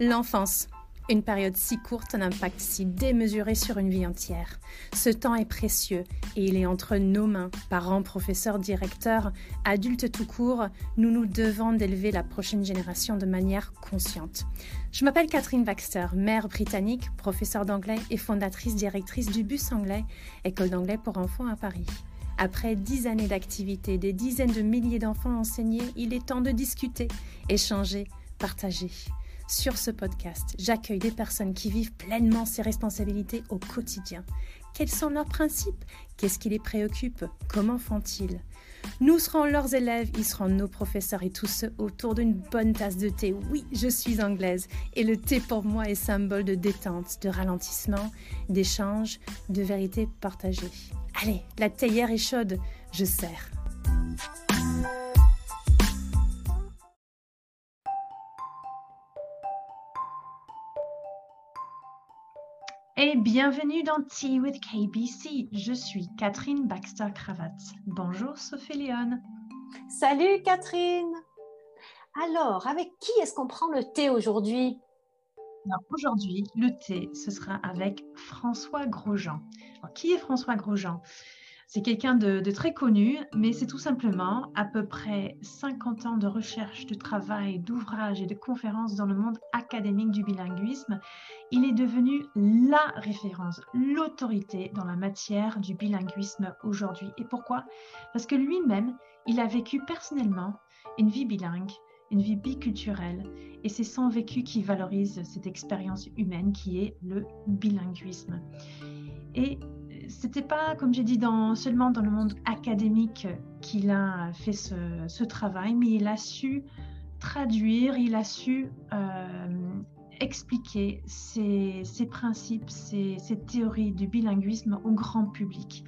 L'enfance. Une période si courte, un impact si démesuré sur une vie entière. Ce temps est précieux et il est entre nos mains. Parents, professeurs, directeurs, adultes tout court, nous nous devons d'élever la prochaine génération de manière consciente. Je m'appelle Catherine Baxter, mère britannique, professeure d'anglais et fondatrice directrice du Bus Anglais, école d'anglais pour enfants à Paris. Après dix années d'activité, des dizaines de milliers d'enfants enseignés, il est temps de discuter, échanger, partager. Sur ce podcast, j'accueille des personnes qui vivent pleinement ces responsabilités au quotidien. Quels sont leurs principes? Qu'est-ce qui les préoccupe? Comment font-ils? Nous serons leurs élèves, ils seront nos professeurs et tous ceux autour d'une bonne tasse de thé. Oui, je suis anglaise et le thé pour moi est symbole de détente, de ralentissement, d'échange, de vérité partagée. Allez, la théière est chaude, je sers. Et bienvenue dans Tea with KBC. Je suis Catherine Baxter-Cravat. Bonjour Sophie Léon. Salut Catherine. Alors, avec qui est-ce qu'on prend le thé aujourd'hui? Aujourd'hui, le thé, ce sera avec François Grosjean. qui est François Grosjean? C'est quelqu'un de, très connu, mais c'est tout simplement à peu près 50 ans de recherche, de travail, d'ouvrages et de conférences dans le monde académique du bilinguisme. Il est devenu la référence, l'autorité dans la matière du bilinguisme aujourd'hui. Et pourquoi? Parce que lui-même, il a vécu personnellement une vie bilingue une vie biculturelle. Et c'est son vécu qui valorise cette expérience humaine qui est le bilinguisme. Et c'était pas, comme j'ai dit, dans, seulement dans le monde académique qu'il a fait ce, travail, mais il a su traduire, il a su euh, expliquer ces, principes, ces, théories du bilinguisme au grand public.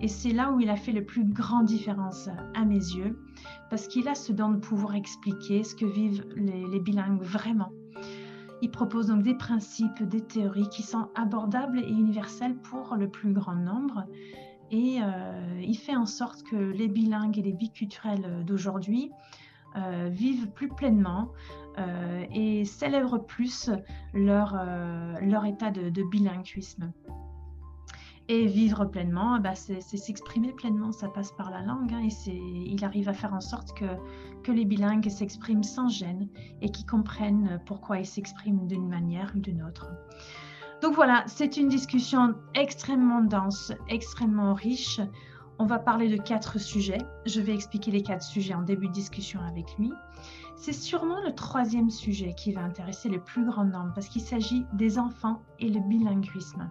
Et c'est là où il a fait le plus grande différence à mes yeux, parce qu'il a ce don de pouvoir expliquer ce que vivent les bilingues vraiment il propose donc des principes, des théories qui sont abordables et universelles pour le plus grand nombre. Et euh, il fait en sorte que les bilingues et les biculturels d'aujourd'hui euh, vivent plus pleinement euh, et célèbrent plus leur, état de bilinguisme. Et vivre pleinement, bah, c'est s'exprimer pleinement, ça passe par la langue. Hein, et il arrive à faire en sorte que, que les bilingues s'expriment sans gêne et qu'ils comprennent pourquoi ils s'expriment d'une manière ou d'une autre. Donc voilà, c'est une discussion extrêmement dense, extrêmement riche. On va parler de quatre sujets. Je vais expliquer les quatre sujets en début de discussion avec lui. C'est sûrement le troisième sujet qui va intéresser le plus grand nombre parce qu'il s'agit des enfants et le bilinguisme.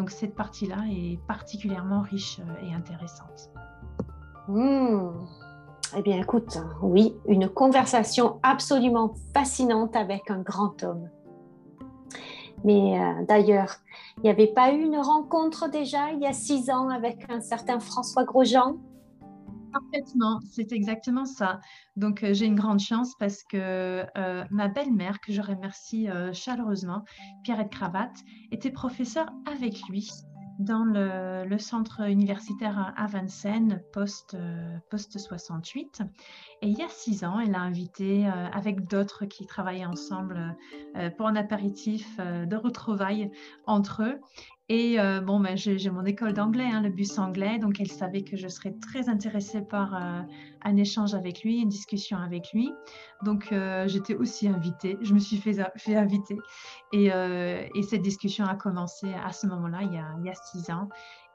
Donc cette partie-là est particulièrement riche euh, et intéressante. Hmm. Eh bien, écoute, oui, une conversation absolument fascinante avec un grand homme. Mais euh, d'ailleurs, il n'y avait pas eu une rencontre déjà il y a six ans avec un certain François Grosjean? Parfaitement, c'est exactement ça. Donc, euh, j'ai une grande chance parce que euh, ma belle-mère, que je remercie euh, chaleureusement, Pierrette Cravate, était professeure avec lui dans le, centre universitaire à Vincennes, post, post 68. Et il y a six ans, elle a invité, avec d'autres qui travaillaient ensemble, pour un apéritif de retrouvailles entre eux. Et euh, bon, ben, j'ai mon école d'anglais, hein, le bus anglais, donc elle savait que je serais très intéressée par euh, un échange avec lui, une discussion avec lui. Donc euh, j'étais aussi invitée, je me suis fait, inviter. Et, et, cette discussion a commencé à ce moment-là, il, y a six ans.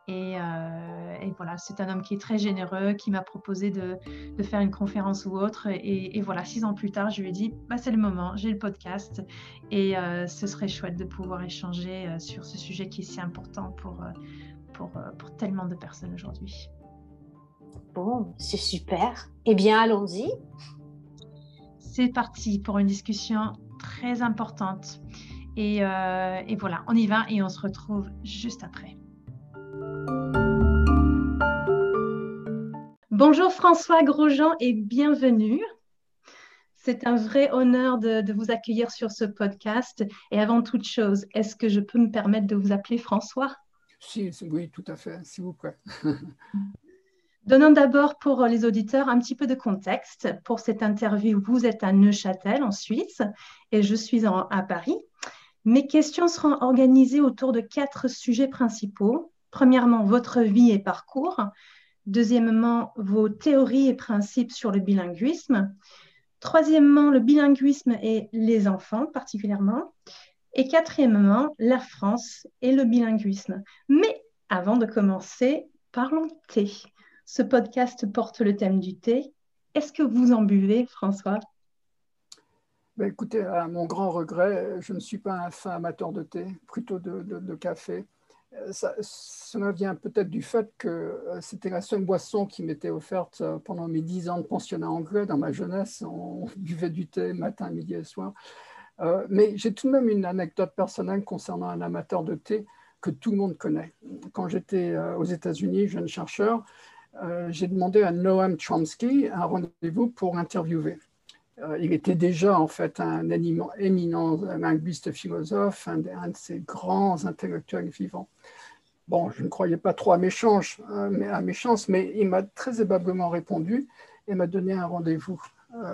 Euh, et, voilà, c'est un homme qui est très généreux, qui m'a proposé de, faire une conférence ou autre. Et, voilà, six ans plus tard, je lui ai dit, bah, c'est le moment, j'ai le podcast. Et euh, ce serait chouette de pouvoir échanger euh, sur ce sujet qui est si important pour, pour, pour tellement de personnes aujourd'hui. Bon, c'est super. Eh bien, allons-y. C'est parti pour une discussion très importante. Et, et voilà, on y va et on se retrouve juste après. Bonjour François Grosjean et bienvenue. C'est un vrai honneur de, vous accueillir sur ce podcast. Et avant toute chose, est-ce que je peux me permettre de vous appeler François? Si, Oui, tout à fait, s'il vous plaît. Donnons d'abord pour les auditeurs un petit peu de contexte. Pour cette interview, vous êtes à Neuchâtel, en Suisse, et je suis à Paris. Mes questions seront organisées autour de quatre sujets principaux. Premièrement, votre vie et parcours. Deuxièmement, vos théories et principes sur le bilinguisme. Troisièmement, le bilinguisme et les enfants particulièrement. Et quatrièmement, la France et le bilinguisme. Mais avant de commencer, parlons thé. Ce podcast porte le thème du thé. Est-ce que vous en buvez, François? Ben, Écoutez, à mon grand regret, je ne suis pas un fin amateur de thé, plutôt de, café. Ça, cela vient peut-être du fait que euh, c'était la seule boisson qui m'était offerte euh, pendant mes dix ans de pensionnat anglais dans ma jeunesse. On buvait du thé matin, midi et soir. Euh, mais j'ai tout de même une anecdote personnelle concernant un amateur de thé que tout le monde connaît. Quand j'étais aux États-Unis, jeune chercheur, euh, j'ai demandé à Noam Chomsky un rendez-vous pour interviewer. Euh, il était déjà en fait un éminent linguiste philosophe, un, de ces grands intellectuels vivants. Bon, je ne croyais pas trop à mes, chances, euh, mais, à mes chances, mais il m'a très aimablement répondu et m'a donné un rendez-vous.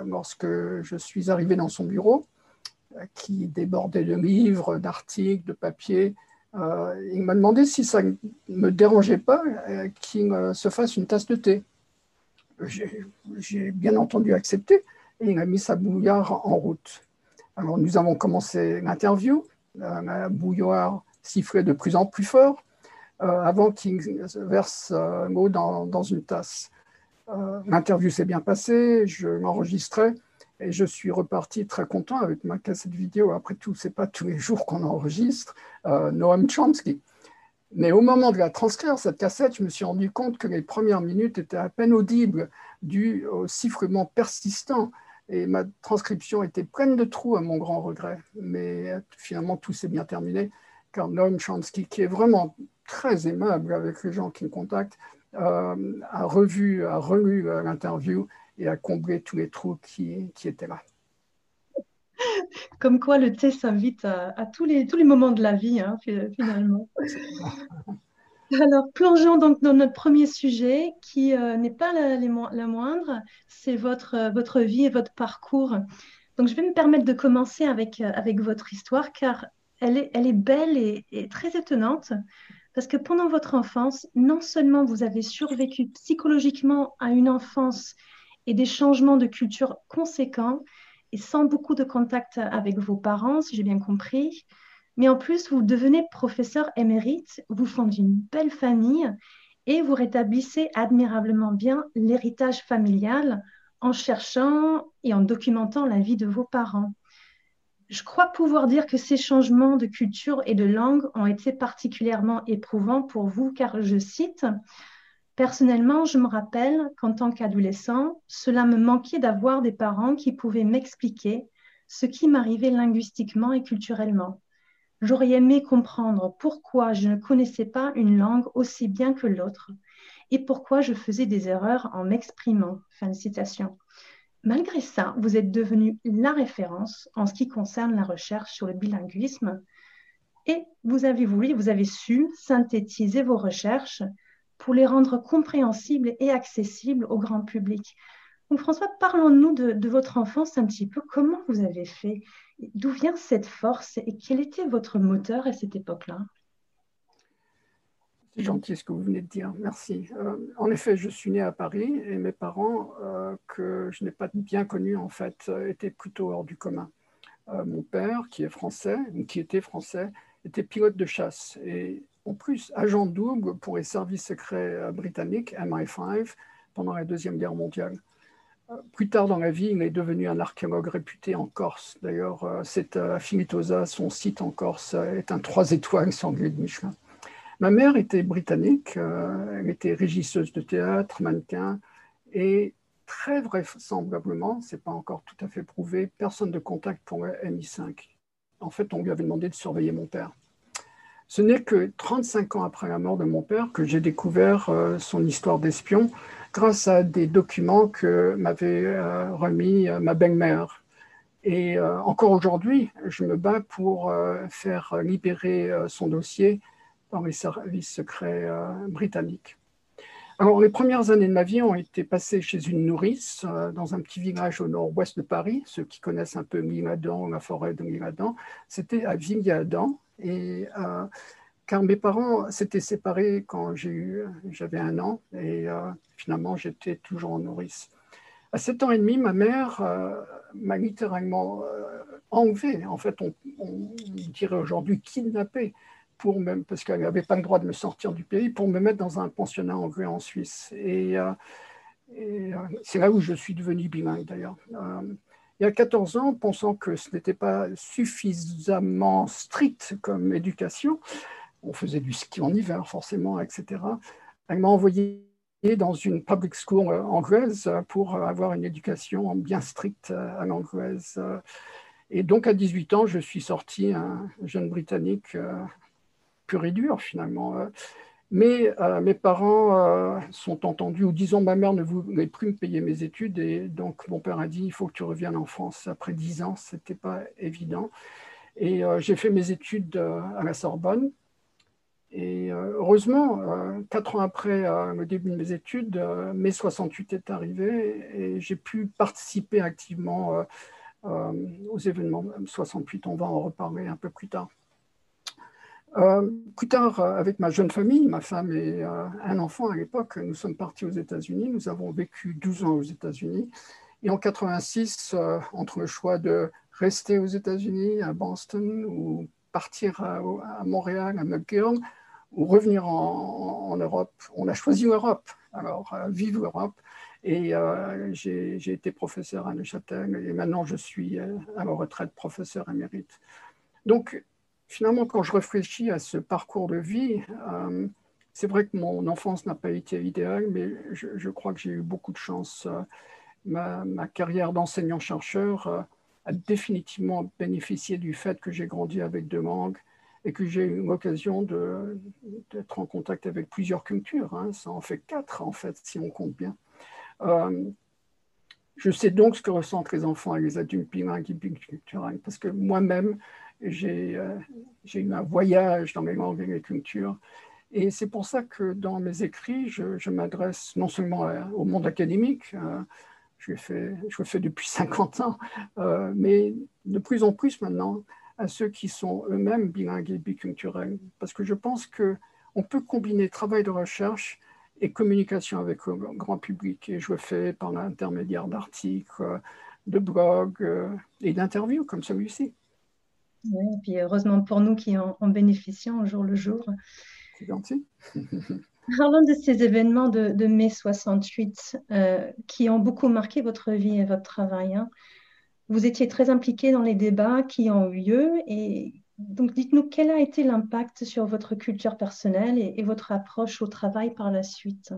lorsque je suis arrivé dans son bureau, qui débordait de livres, d'articles, de papiers, euh, il m'a demandé si ça ne me dérangeait pas euh, qu'il se fasse une tasse de thé. J'ai bien entendu accepté et il a mis sa bouilloire en route. Alors nous avons commencé l'interview, la bouilloire sifflait de plus en plus fort avant qu'il verse l'eau dans, dans, une tasse. Euh, l'interview s'est bien passée, je m'enregistrais et je suis reparti très content avec ma cassette vidéo. Après tout, ce n'est pas tous les jours qu'on enregistre euh, Noam Chomsky. Mais au moment de la transcrire, cette cassette, je me suis rendu compte que les premières minutes étaient à peine audibles dû au sifflement persistant. Et ma transcription était pleine de trous à mon grand regret. Mais finalement, tout s'est bien terminé, car Noam Chomsky, qui est vraiment très aimable avec les gens qui me contactent, euh, a revu, a relu l'interview et à combler tous les trous qui, qui étaient là. Comme quoi le thé s'invite à, tous, les, tous les moments de la vie, hein, finalement. Alors, plongeons donc dans notre premier sujet, qui euh, n'est pas la, moindre, c'est votre, votre vie et votre parcours. Donc, je vais me permettre de commencer avec, euh, avec votre histoire, car elle est, elle est belle et, et très étonnante. Parce que pendant votre enfance, non seulement vous avez survécu psychologiquement à une enfance et des changements de culture conséquents et sans beaucoup de contact avec vos parents, si j'ai bien compris. Mais en plus, vous devenez professeur émérite, vous fondez une belle famille et vous rétablissez admirablement bien l'héritage familial en cherchant et en documentant la vie de vos parents. Je crois pouvoir dire que ces changements de culture et de langue ont été particulièrement éprouvants pour vous, car je cite, Personnellement, je me rappelle qu'en tant qu'adolescent, cela me manquait d'avoir des parents qui pouvaient m'expliquer ce qui m'arrivait linguistiquement et culturellement. J'aurais aimé comprendre pourquoi je ne connaissais pas une langue aussi bien que l'autre et pourquoi je faisais des erreurs en m'exprimant. Fin. Malgré ça, vous êtes devenu la référence en ce qui concerne la recherche sur le bilinguisme et vous avez voulu, vous avez su synthétiser vos recherches pour les rendre compréhensibles et accessibles au grand public. François, parlons-nous de, votre enfance un petit peu. Comment vous avez fait? D'où vient cette force et quel était votre moteur à cette époque-là? C'est gentil ce que vous venez de dire, merci. Euh, en effet, je suis né à Paris et mes parents, euh, que je n'ai pas bien connus en fait, euh, étaient plutôt hors du commun. mon père, qui est français, qui était français, était pilote de chasse et en plus agent double pour les services secrets britanniques, MI5, pendant la Deuxième Guerre mondiale. Euh, plus tard dans la vie, il est devenu un archéologue réputé en Corse. D'ailleurs, euh, c'est à Finitosa, son site en Corse est un trois étoiles sur le de Michelin. Ma mère était britannique, elle était régisseuse de théâtre, mannequin, et très vraisemblablement, ce n'est pas encore tout à fait prouvé, personne de contact pour le MI5. En fait, on lui avait demandé de surveiller mon père. Ce n'est que 35 ans après la mort de mon père que j'ai découvert euh, son histoire d'espion grâce à des documents que m'avait euh, remis euh, ma belle-mère. Et encore aujourd'hui, je me bats pour faire libérer son dossier dans les services secrets britanniques. Alors, les premières années de ma vie ont été passées chez une nourrice dans un petit village au nord-ouest de Paris. Ceux qui connaissent un peu Miladan, la forêt de Miladan, c'était à Villadan. Et car mes parents s'étaient séparés quand j'avais un an et finalement j'étais toujours en nourrice. À 7 ans et demi, ma mère euh, m'a littéralement euh, enlevé. En fait, on, dirait aujourd'hui kidnappé, pour même, parce qu'elle n'avait pas le droit de me sortir du pays, pour me mettre dans un pensionnat anglais en Suisse. Et, euh, c'est là où je suis devenu bilingue d'ailleurs. il y a 14 ans, pensant que ce n'était pas suffisamment strict comme éducation, on faisait du ski en hiver forcément, etc. Elle m'a envoyé dans une public school euh, anglaise pour avoir une éducation bien stricte euh, à l'anglaise. Et donc, à 18 ans, je suis sorti un jeune Britannique euh, pur et dur, finalement. Mais mes parents sont entendus, ou disons, ma mère ne voulait plus me payer mes études, et donc mon père a dit, il faut que tu reviennes en France. Après 10 ans, ce n'était pas évident. Et j'ai fait mes études à la Sorbonne, et euh, heureusement, euh, quatre ans après euh, le début de mes études, mai 68 est arrivé et j'ai pu participer activement aux événements 68. On va en reparler un peu plus tard. plus tard, avec ma jeune famille, ma femme et un enfant à l'époque, nous sommes partis aux États-Unis. Nous avons vécu 12 ans aux États-Unis. Et en 86, entre le choix de rester aux États-Unis, à Boston, ou partir à, à Montréal, à McGill, ou revenir en, Europe. On a choisi l'Europe, alors euh, vive l'Europe. Et euh, j'ai été professeur à Neuchâtel et maintenant je suis euh, à la retraite professeur émérite. Donc finalement, quand je réfléchis à ce parcours de vie, c'est vrai que mon enfance n'a pas été idéale, mais je, crois que j'ai eu beaucoup de chance. Ma, ma carrière d'enseignant-chercheur a définitivement bénéficié du fait que j'ai grandi avec deux langues, et que j'ai eu l'occasion d'être en contact avec plusieurs cultures. Hein. Ça en fait quatre, en fait, si on compte bien. Euh, je sais donc ce que ressentent les enfants et les adultes bilingues et parce que moi-même, j'ai euh, eu un voyage dans les langues et les cultures. Et c'est pour ça que dans mes écrits, je, m'adresse non seulement au monde académique, euh, je, le fais depuis 50 ans, mais de plus en plus maintenant à ceux qui sont eux-mêmes bilingues et biculturels, parce que je pense qu'on peut combiner travail de recherche et communication avec le grand public, et je le fais par l'intermédiaire d'articles, de blogs euh, et d'interviews comme celui-ci. Oui, et puis heureusement pour nous qui en, bénéficions au jour le jour. C'est gentil. Parlons de ces événements de, mai 68 euh, qui ont beaucoup marqué votre vie et votre travail. Hein. Vous étiez très impliqué dans les débats qui ont eu lieu. Et donc, dites-nous quel a été l'impact sur votre culture personnelle et, votre approche au travail par la suite?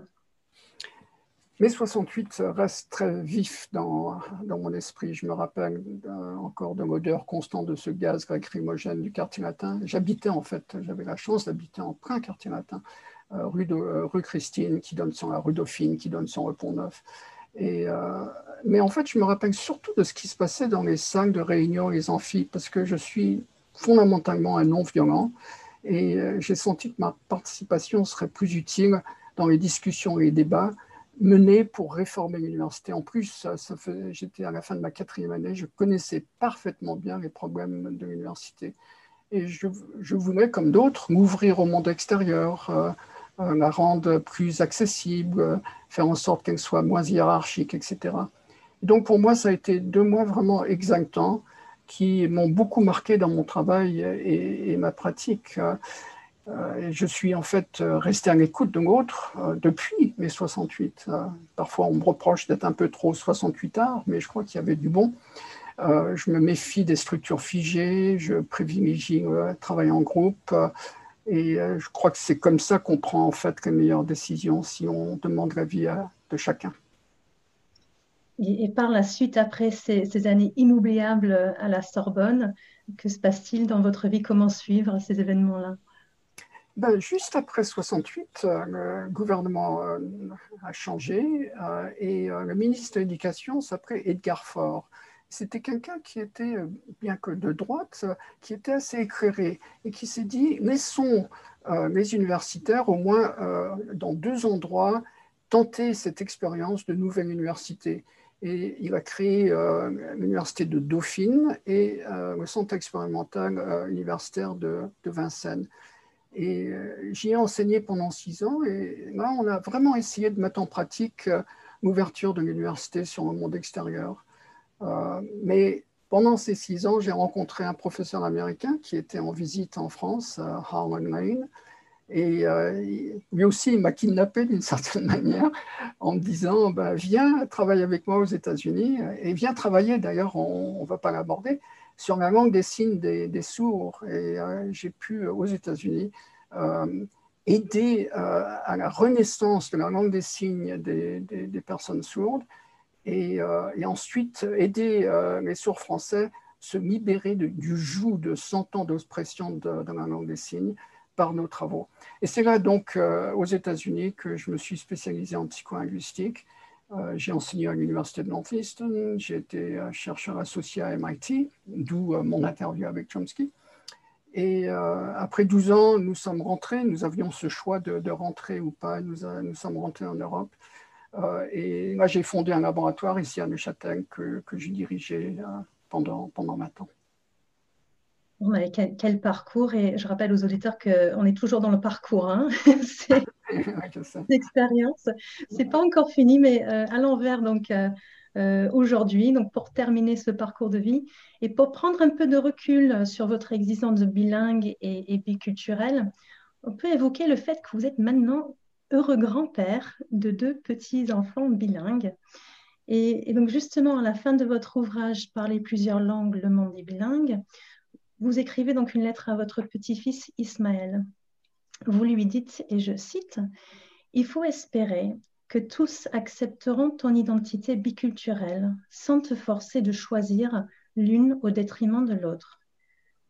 Mai 68 reste très vif dans, dans mon esprit. Je me rappelle encore de l'odeur constante de ce gaz lacrymogène du quartier latin. J'habitais en fait, j'avais la chance d'habiter en plein quartier latin, euh, euh, rue Christine, qui donne son, la rue Dauphine, qui donne son repont neuf. Euh, mais en fait, je me rappelle surtout de ce qui se passait dans les salles de réunion, les amphis, parce que je suis fondamentalement un non-violent et euh, j'ai senti que ma participation serait plus utile dans les discussions et les débats menés pour réformer l'université. En plus, j'étais à la fin de ma quatrième année, je connaissais parfaitement bien les problèmes de l'université. Et je, voulais, comme d'autres, m'ouvrir au monde extérieur, euh, la rendre plus accessible, euh, faire en sorte qu'elle soit moins hiérarchique, etc. Donc pour moi, ça a été deux mois vraiment exactants qui m'ont beaucoup marqué dans mon travail et, ma pratique. Euh, je suis en fait resté à l'écoute de l'autre depuis mes 68. parfois, on me reproche d'être un peu trop 68 art, mais je crois qu'il y avait du bon. je me méfie des structures figées, je privilégie le travail en groupe. Et euh, je crois que c'est comme ça qu'on prend en fait les meilleures décisions si on demande l'avis de chacun. Et, par la suite, après ces, années inoubliables à la Sorbonne, que se passe-t-il dans votre vie? Comment suivre ces événements-là? Ben, juste après 68, euh, le gouvernement euh, a changé et le ministre de l'Éducation s'appelait Edgar Faure c'était quelqu'un qui était, euh, bien que de droite, qui était assez éclairé et qui s'est dit, laissons euh, les universitaires au moins euh, dans deux endroits tenter cette expérience de nouvelle université. Et il a créé l'université de Dauphine et le centre expérimental universitaire de, de Vincennes. Et j'y ai enseigné pendant six ans. Et là, on a vraiment essayé de mettre en pratique l'ouverture de l'université sur le monde extérieur. Mais pendant ces six ans, j'ai rencontré un professeur américain qui était en visite en France, à Harlan Lane. Et euh, lui aussi, il m'a kidnappé d'une certaine manière en me disant bah, Viens travailler avec moi aux États-Unis et viens travailler, d'ailleurs, on ne va pas l'aborder, sur la langue des signes des, sourds. Et euh, j'ai pu, aux États-Unis, euh, aider à la renaissance de la langue des signes des personnes sourdes euh, et, ensuite aider euh, les sourds français se libérer du joug de 100 ans d'oppression de, la langue des signes par nos travaux. Et c'est là donc euh, aux États-Unis que je me suis spécialisé en psycholinguistique. j'ai enseigné à l'Université de Northeastern, j'ai été chercheur associé à MIT, d'où mon interview avec Chomsky. Et après 12 ans, nous sommes rentrés, nous avions ce choix de, rentrer ou pas, nous sommes rentrés en Europe. Euh, et là, j'ai fondé un laboratoire ici à Neuchâtel que, que j'ai dirigé euh, pendant, pendant 20 ans. quel, parcours Et je rappelle aux auditeurs qu'on est toujours dans le parcours. Hein c'est l'expérience. C'est pas encore fini, mais euh, à l'envers. Donc aujourd'hui, donc pour terminer ce parcours de vie et pour prendre un peu de recul sur votre existence bilingue et, et biculturelle, on peut évoquer le fait que vous êtes maintenant heureux grand-père de deux petits-enfants bilingues. Et, donc justement, à la fin de votre ouvrage Parler plusieurs langues, le monde est bilingue, vous écrivez donc une lettre à votre petit-fils Ismaël. Vous lui dites, et je cite, Il faut espérer que tous accepteront ton identité biculturelle sans te forcer de choisir l'une au détriment de l'autre.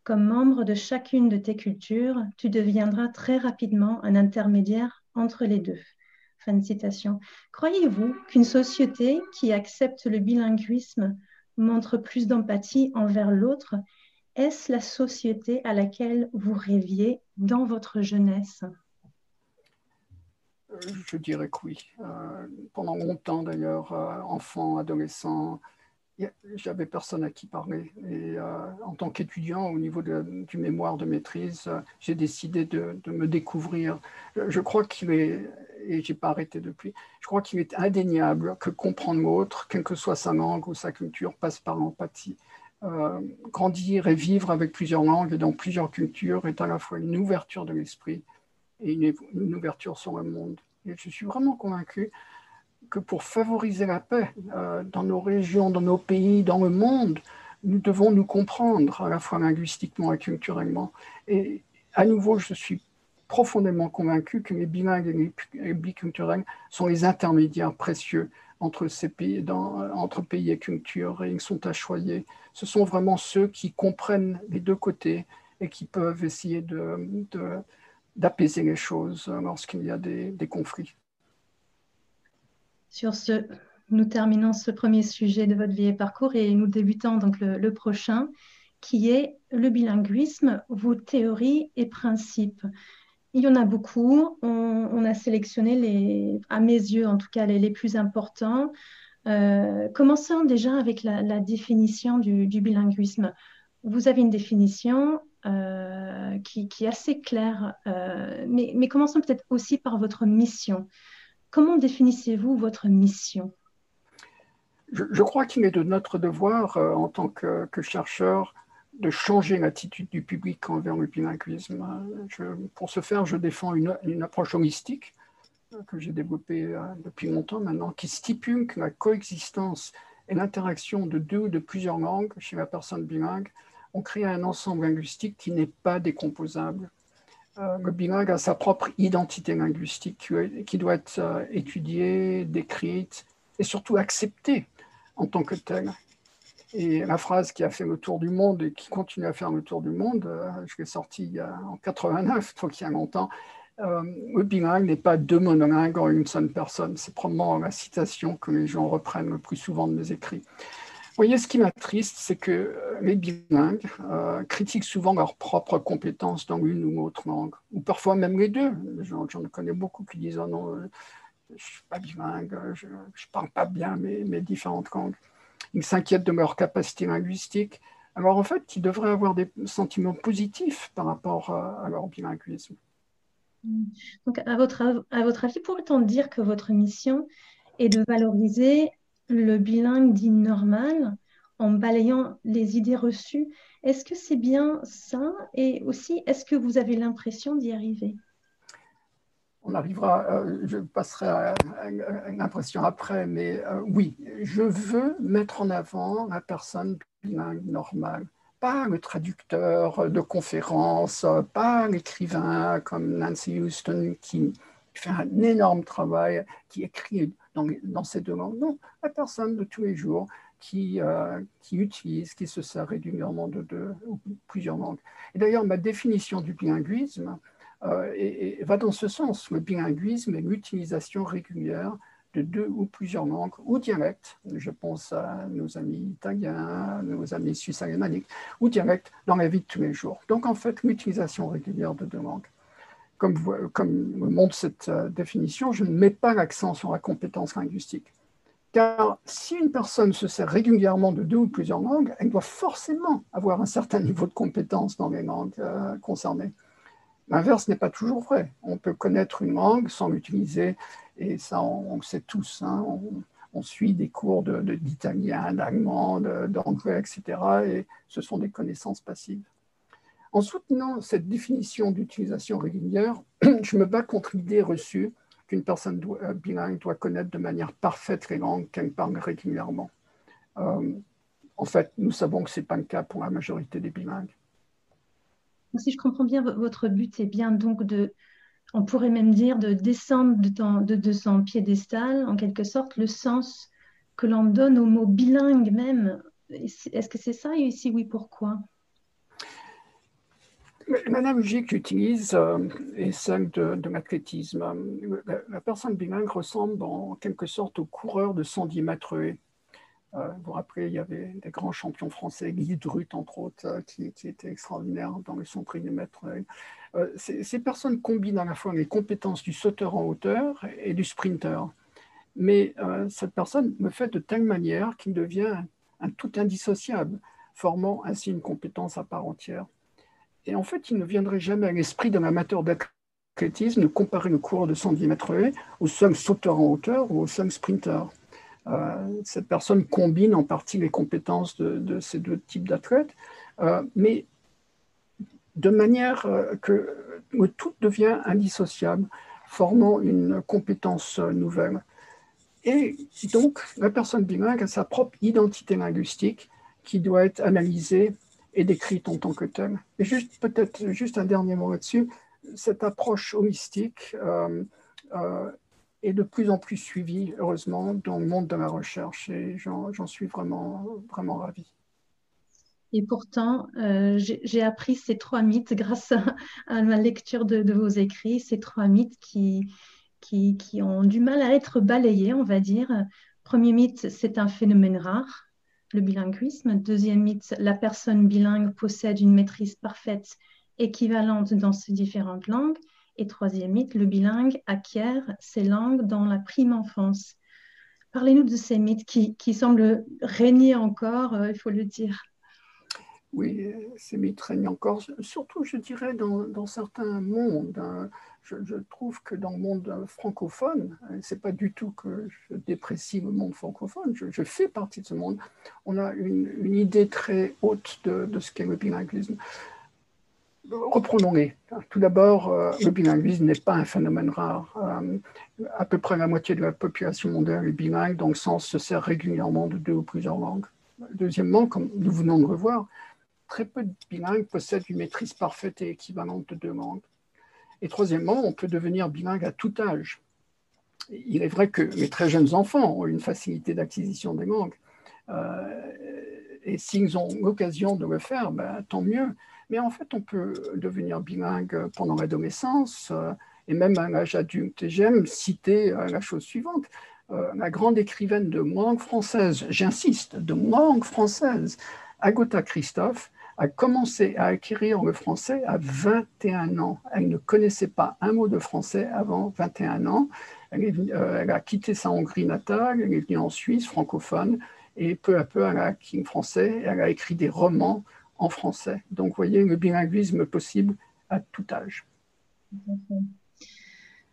Comme membre de chacune de tes cultures, tu deviendras très rapidement un intermédiaire entre les deux. Fin de citation. Croyez-vous qu'une société qui accepte le bilinguisme montre plus d'empathie envers l'autre? Est-ce la société à laquelle vous rêviez dans votre jeunesse? Euh, Je dirais que oui. Euh, pendant longtemps d'ailleurs, euh, enfant, adolescent, j'avais personne à qui parler. Et en tant qu'étudiant, au niveau du mémoire de maîtrise, j'ai décidé de, me découvrir. Je crois qu'il est, et j'ai pas arrêté depuis, je crois qu'il est indéniable que comprendre l'autre, quelle que soit sa langue ou sa culture, passe par l'empathie. Euh, grandir et vivre avec plusieurs langues et dans plusieurs cultures est à la fois une ouverture de l'esprit et une, ouverture sur le monde. Je suis vraiment convaincu que pour favoriser la paix euh, dans nos régions, dans nos pays, dans le monde, nous devons nous comprendre à la fois linguistiquement et culturellement. Et à nouveau, je suis profondément convaincu que les bilingues et les biculturels sont les intermédiaires précieux entre, ces pays, entre pays et cultures et ils sont à choyer. Ce sont vraiment ceux qui comprennent les deux côtés et qui peuvent essayer d'apaiser de, les choses lorsqu'il y a des conflits. Sur ce, nous terminons ce premier sujet de votre vie et parcours et nous débutons donc le, prochain qui est le bilinguisme, vos théories et principes. Il y en a beaucoup. On, a sélectionné, les, à mes yeux en tout cas, les, plus importants. Euh, commençons déjà avec la, définition du, bilinguisme. Vous avez une définition euh, qui, est assez claire, euh, mais, commençons peut-être aussi par votre mission. Comment définissez-vous votre mission? Je, crois qu'il est de notre devoir, euh, en tant que, chercheur, de changer l'attitude du public envers le bilinguisme. pour ce faire, je défends une, approche holistique euh, que j'ai développée euh, depuis longtemps maintenant, qui stipule que la coexistence et l'interaction de deux ou de plusieurs langues chez la personne bilingue ont créé un ensemble linguistique qui n'est pas décomposable le bilingue a sa propre identité linguistique qui doit être euh, étudiée, décrite et surtout acceptée en tant que telle. Et la phrase qui a fait le tour du monde et qui continue à faire le tour du monde, euh, je l'ai sortie en 89, donc il y a longtemps, le bilingue n'est pas deux monolingues en une seule personne. C'est probablement la citation que les gens reprennent le plus souvent de mes écrits voyez, ce qui m'attriste, c'est que euh, les bilingues euh, critiquent souvent leurs propres compétences dans l'une ou l'autre langue, ou parfois même les deux. J'en connais beaucoup qui disent oh non, je ne suis pas bilingue, je ne parle pas bien mes, mes différentes langues. Ils s'inquiètent de leur capacité linguistique. Alors en fait, ils devraient avoir des sentiments positifs par rapport à, leur bilinguisme. Donc, à votre, à votre avis, pourrait-on dire que votre mission est de valoriser le bilingue dit normal en balayant les idées reçues. Est-ce que c'est bien ça? Et aussi, est-ce que vous avez l'impression d'y arriver? On arrivera, euh, je passerai à, l'impression après, mais euh, oui, je veux mettre en avant la personne bilingue normale, pas le traducteur de conférences, pas l'écrivain comme Nancy Houston qui fait un énorme travail, qui écrit dans, ces deux langues. Non, la personne de tous les jours qui, euh, qui utilise, qui se sert régulièrement de deux ou plusieurs langues. Et d'ailleurs, ma définition du bilinguisme, euh, va dans ce sens. Le bilinguisme est l'utilisation régulière de deux ou plusieurs langues ou dialectes. Je pense à nos amis italiens, nos amis suisses alémaniques, ou dialectes dans la vie de tous les jours. Donc en fait, l'utilisation régulière de deux langues. Comme, montre cette euh, définition, je ne mets pas l'accent sur la compétence linguistique. Car si une personne se sert régulièrement de deux ou plusieurs langues, elle doit forcément avoir un certain niveau de compétence dans les langues euh, concernées. L'inverse n'est pas toujours vrai. On peut connaître une langue sans l'utiliser, et ça, on, le sait tous. Hein. On, suit des cours d'italien, de, d'allemand, d'anglais, etc. Et ce sont des connaissances passives. En soutenant cette définition d'utilisation régulière, je me bats contre l'idée reçue qu'une personne euh, bilingue doit connaître de manière parfaite les langues qu'elle parle régulièrement. Euh, en fait, nous savons que ce n'est pas le cas pour la majorité des bilingues si je comprends bien, votre but est bien donc de, on pourrait même dire, de descendre de, de, son piédestal, en quelque sorte, le sens que l'on donne au mot bilingue même. Est-ce que c'est ça? Et si oui, pourquoi? L'analogie que j'utilise euh, est celle de, de l'athlétisme. La, la, personne bilingue ressemble en quelque sorte au coureur de 110 mètres haies. Euh, vous vous rappelez, il y avait des grands champions français, Guy Drut, entre autres, euh, qui, qui, était extraordinaire dans les 100 mètres. Euh, ces, personnes combinent à la fois les compétences du sauteur en hauteur et du sprinter. Mais cette personne me fait de telle manière qu'il devient un, tout indissociable, formant ainsi une compétence à part entière. Et en fait, il ne viendrait jamais à l'esprit d'un amateur d'athlétisme de comparer le cours de 110 mètres au seul sauteur en hauteur ou au seul sprinter. Euh, cette personne combine en partie les compétences de, ces deux types d'athlètes, euh, mais de manière euh, que tout devient indissociable, formant une compétence nouvelle. Et donc, la personne bilingue a sa propre identité linguistique qui doit être analysée et décrite en tant que telle. Et juste peut-être juste un dernier mot là-dessus, cette approche holistique est de plus en plus suivi, heureusement, dans le monde de la recherche et j'en suis vraiment, vraiment ravi. Et pourtant, euh, j'ai appris ces trois mythes grâce à, ma lecture de, vos écrits, ces trois mythes qui, qui, qui, ont du mal à être balayés, on va dire. Premier mythe, c'est un phénomène rare, le bilinguisme. Deuxième mythe, la personne bilingue possède une maîtrise parfaite équivalente dans ces différentes langues. Et troisième mythe, le bilingue acquiert ses langues dans la prime enfance. Parlez-nous de ces mythes qui, semblent régner encore, euh, il faut le dire. Oui, ces mythes règnent encore, surtout, je dirais, dans, certains mondes. Hein. Je, trouve que dans le monde francophone, c'est pas du tout que je déprécie le monde francophone, je, fais partie de ce monde, on a une, idée très haute de, ce qu'est le bilinguisme. Reprenons-les. Tout d'abord, euh, le bilinguisme n'est pas un phénomène rare. Euh, à peu près la moitié de la population mondiale est bilingue, donc le sens se sert régulièrement de deux ou plusieurs langues. Deuxièmement, comme nous venons de revoir, très peu de bilingues possèdent une maîtrise parfaite et équivalente de deux langues. Et troisièmement, on peut devenir bilingue à tout âge. Il est vrai que les très jeunes enfants ont une facilité d'acquisition des langues. Euh, et s'ils ont l'occasion de le faire, ben, tant mieux. Mais en fait, on peut devenir bilingue pendant l'adolescence euh, et même à l'âge adulte. Et j'aime citer euh, la chose suivante. Euh, la grande écrivaine de langue française, j'insiste, de langue française, Agatha Christophe, a commencé à acquérir le français à 21 ans. Elle ne connaissait pas un mot de français avant 21 ans. Elle, a quitté sa Hongrie natale, elle est venue en Suisse, francophone, et peu à peu, elle a acquis le français, elle a écrit des romans en français. Donc, vous voyez, le bilinguisme possible à tout âge.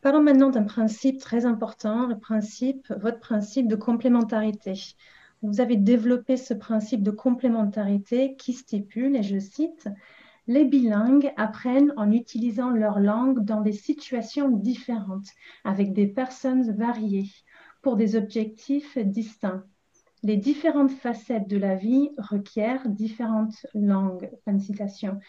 Parlons maintenant d'un principe très important, le principe, votre principe de complémentarité. Vous avez développé ce principe de complémentarité qui stipule, et je cite, les bilingues apprennent en utilisant leur langue dans des situations différentes, avec des personnes variées, pour des objectifs distincts. Les différentes facettes de la vie requièrent différentes langues. Fin de citation.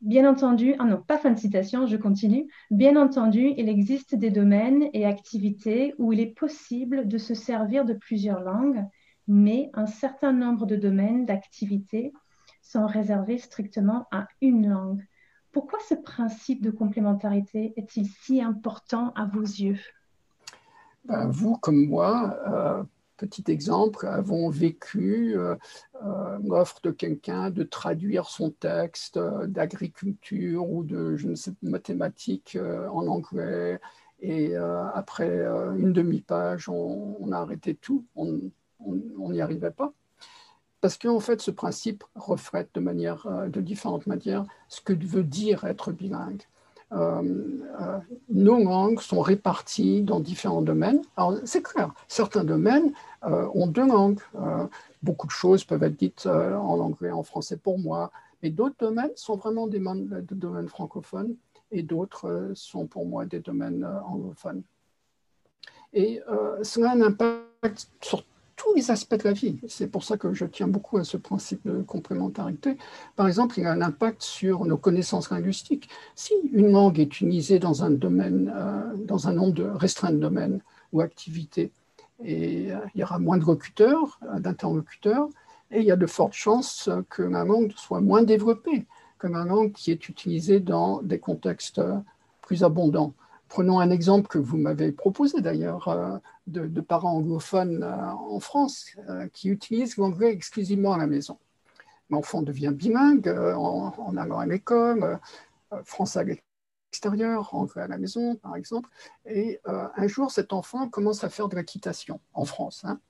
Bien entendu, ah non, pas fin de citation, je continue. Bien entendu, il existe des domaines et activités où il est possible de se servir de plusieurs langues, mais un certain nombre de domaines d'activités sont réservés strictement à une langue. Pourquoi ce principe de complémentarité est-il si important à vos yeux? Ben, Vous, comme moi, euh, petit exemple, avons vécu euh, euh, l'offre de quelqu'un de traduire son texte euh, d'agriculture ou de, je ne sais, mathématiques en anglais. Et après une demi-page, on, a arrêté tout. N'y arrivait pas. Parce qu'en fait, ce principe reflète de, manière, de différentes manières ce que veut dire être bilingue. Euh, euh, nos langues sont réparties dans différents domaines. Alors, c'est clair, certains domaines euh, ont deux langues. beaucoup de choses peuvent être dites en anglais, en français pour moi, mais d'autres domaines sont vraiment des, domaines francophones et d'autres sont pour moi des domaines anglophones. Et cela a un impact sur tous les aspects de la vie. C'est pour ça que je tiens beaucoup à ce principe de complémentarité. Par exemple, il a un impact sur nos connaissances linguistiques. Si une langue est utilisée dans un domaine, euh, dans un nombre restreint de domaines ou activités, et euh, il y aura moins de locuteurs, euh, d'interlocuteurs, et il y a de fortes chances que la langue soit moins développée que la langue qui est utilisée dans des contextes plus abondants. Prenons un exemple que vous m'avez proposé d'ailleurs euh, de, parents anglophones euh, en France euh, qui utilisent l'anglais exclusivement à la maison. L'enfant devient bilingue en, allant à l'école, français à l'extérieur, anglais à la maison par exemple. Et un jour, cet enfant commence à faire de l'équitation en France. Hein.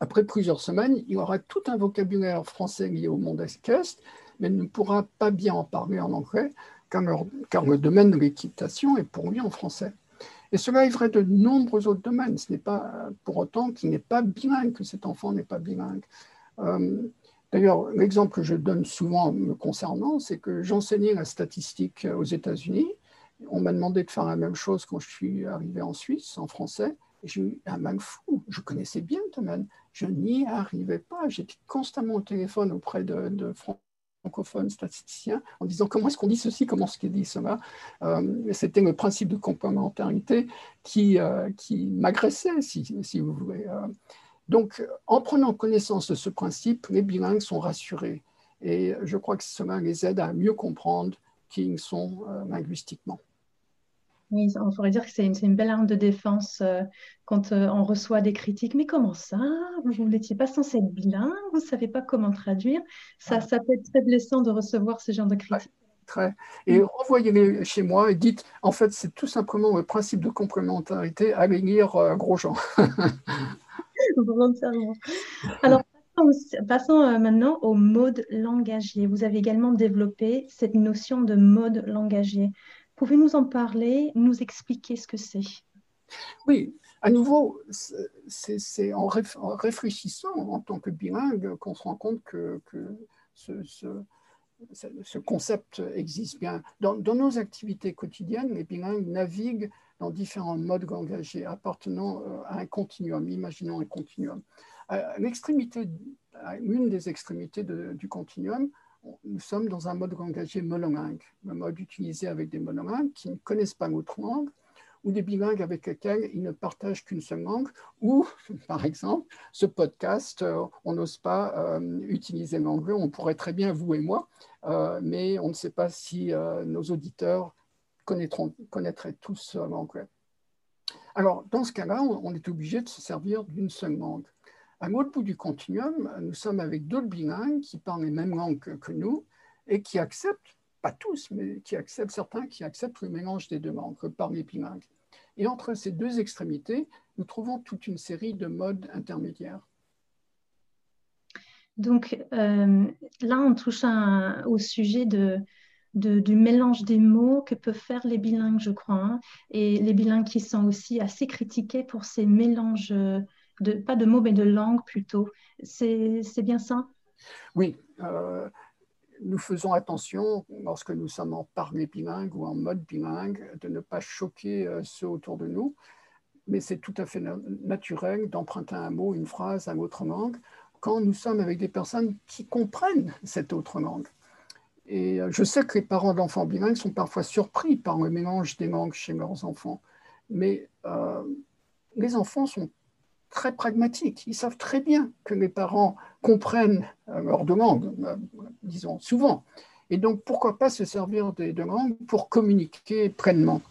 Après plusieurs semaines, il aura tout un vocabulaire français lié au monde équestre, mais ne pourra pas bien en parler en anglais car, le domaine de l'équitation est pour lui en français. Et cela est vrai de nombreux autres domaines. Ce n'est pas pour autant qu'il n'est pas bilingue, que cet enfant n'est pas bilingue. Euh, d'ailleurs, l'exemple que je donne souvent me concernant, c'est que j'enseignais la statistique aux États-Unis. On m'a demandé de faire la même chose quand je suis arrivé en Suisse, en français. J'ai eu un mal fou. Je connaissais bien le domaine. Je n'y arrivais pas. J'étais constamment au téléphone auprès de, de francophone statisticien en disant comment est-ce qu'on dit ceci, comment est-ce qu'on dit cela. Euh, C'était le principe de complémentarité qui, euh, qui m'agressait, si, si, vous voulez. Euh. Donc, en prenant connaissance de ce principe, les bilingues sont rassurés. Et je crois que cela les aide à mieux comprendre qui ils sont linguistiquement. Oui, on pourrait dire que c'est une, belle arme de défense euh, quand euh, on reçoit des critiques. Mais comment ça? Vous n'étiez pas censé être bilingue Vous ne savez pas comment traduire ça, ça peut être très blessant de recevoir ce genre de critiques. Très. Et renvoyez-les chez moi et dites, en fait, c'est tout simplement le principe de complémentarité. Allez lire euh, Grosjean. Alors, passons, maintenant au mode langagier. Vous avez également développé cette notion de mode langagier. Pouvez-vous nous en parler, nous expliquer ce que c'est? Oui, à nouveau, c'est en, réfléchissant en tant que bilingue qu'on se rend compte que, ce, concept existe bien. Dans, nos activités quotidiennes, les bilingues naviguent dans différents modes langagiers appartenant euh, à un continuum, imaginons un continuum. À l'extrémité, une des extrémités du continuum, nous sommes dans un mode langagier monolingue, un mode utilisé avec des monolingues qui ne connaissent pas notre langue, ou des bilingues avec lesquels ils ne partagent qu'une seule langue, ou, par exemple, ce podcast, euh, on n'ose pas euh, utiliser l'anglais, on pourrait très bien, vous et moi, euh, mais on ne sait pas si nos auditeurs connaîtraient tous l'anglais. Alors, dans ce cas-là, on est obligé de se servir d'une seule langue. À l'autre bout du continuum, nous sommes avec d'autres bilingues qui parlent les mêmes langues que, nous et qui acceptent, pas tous, mais qui acceptent certains qui acceptent le mélange des deux langues par les bilingues. Et entre ces deux extrémités, nous trouvons toute une série de modes intermédiaires. Donc euh, là, on touche au sujet de, du mélange des mots que peuvent faire les bilingues, je crois, hein. et les bilingues qui sont aussi assez critiqués pour ces mélanges, pas de mots, mais de langues plutôt. C'est bien ça? Oui. Euh, nous faisons attention, lorsque nous sommes en parler bilingue ou en mode bilingue, de ne pas choquer euh, ceux autour de nous. Mais c'est tout à fait naturel d'emprunter un mot, une phrase à autre langue, quand nous sommes avec des personnes qui comprennent cette autre langue. Et euh, je sais que les parents d'enfants bilingues sont parfois surpris par le mélange des langues chez leurs enfants. Mais les enfants sont très pragmatiques. Ils savent très bien que les parents comprennent euh, leur deux langues, disons souvent. Et donc, pourquoi pas se servir des deux langues pour communiquer pleinement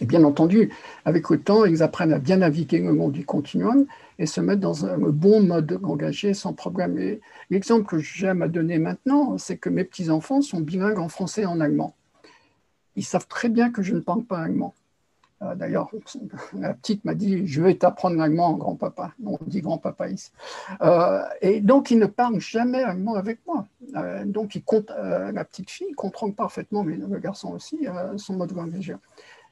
Et bien entendu, avec le temps, ils apprennent à bien naviguer le long du continuum et se mettre dans un bon mode engagé sans problème. l'exemple que j'aime à donner maintenant, c'est que mes petits-enfants sont bilingues en français et en allemand. Ils savent très bien que je ne parle pas allemand. Euh, d'ailleurs, la petite m'a dit Je vais t'apprendre l'allemand, grand-papa. On dit grand-papa ici. Euh, et donc, ils ne parlent jamais allemand avec moi. Euh, donc, compte, la petite fille comprend parfaitement, mais le garçon aussi, son mode langage.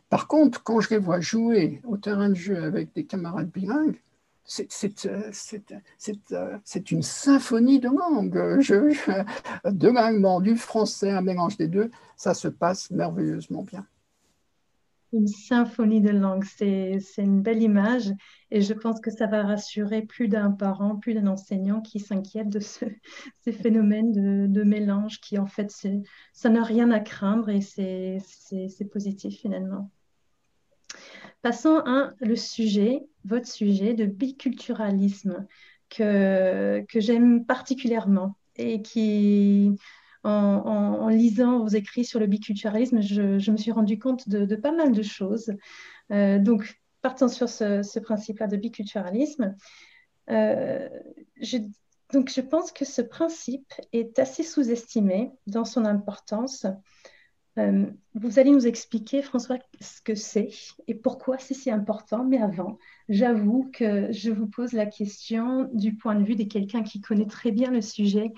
Par contre, quand je les vois jouer au terrain de jeu avec des camarades bilingues, c'est une symphonie de langues. Je, de l'allemand, du français, un mélange des deux, ça se passe merveilleusement bien. Une symphonie de langues, c'est une belle image et je pense que ça va rassurer plus d'un parent, plus d'un enseignant qui s'inquiète de ce, ces phénomènes de, mélange qui en fait, ça n'a rien à craindre et c'est positif finalement. Passons à le sujet, votre sujet de biculturalisme que, que j'aime particulièrement et qui, en, lisant vos écrits sur le biculturalisme, je, me suis rendu compte de, pas mal de choses. Euh, donc, partons sur ce, principe-là de biculturalisme. Euh, je, donc, je pense que ce principe est assez sous-estimé dans son importance. Euh, vous allez nous expliquer, François, ce que c'est et pourquoi c'est si important. Mais avant, j'avoue que je vous pose la question du point de vue de quelqu'un qui connaît très bien le sujet,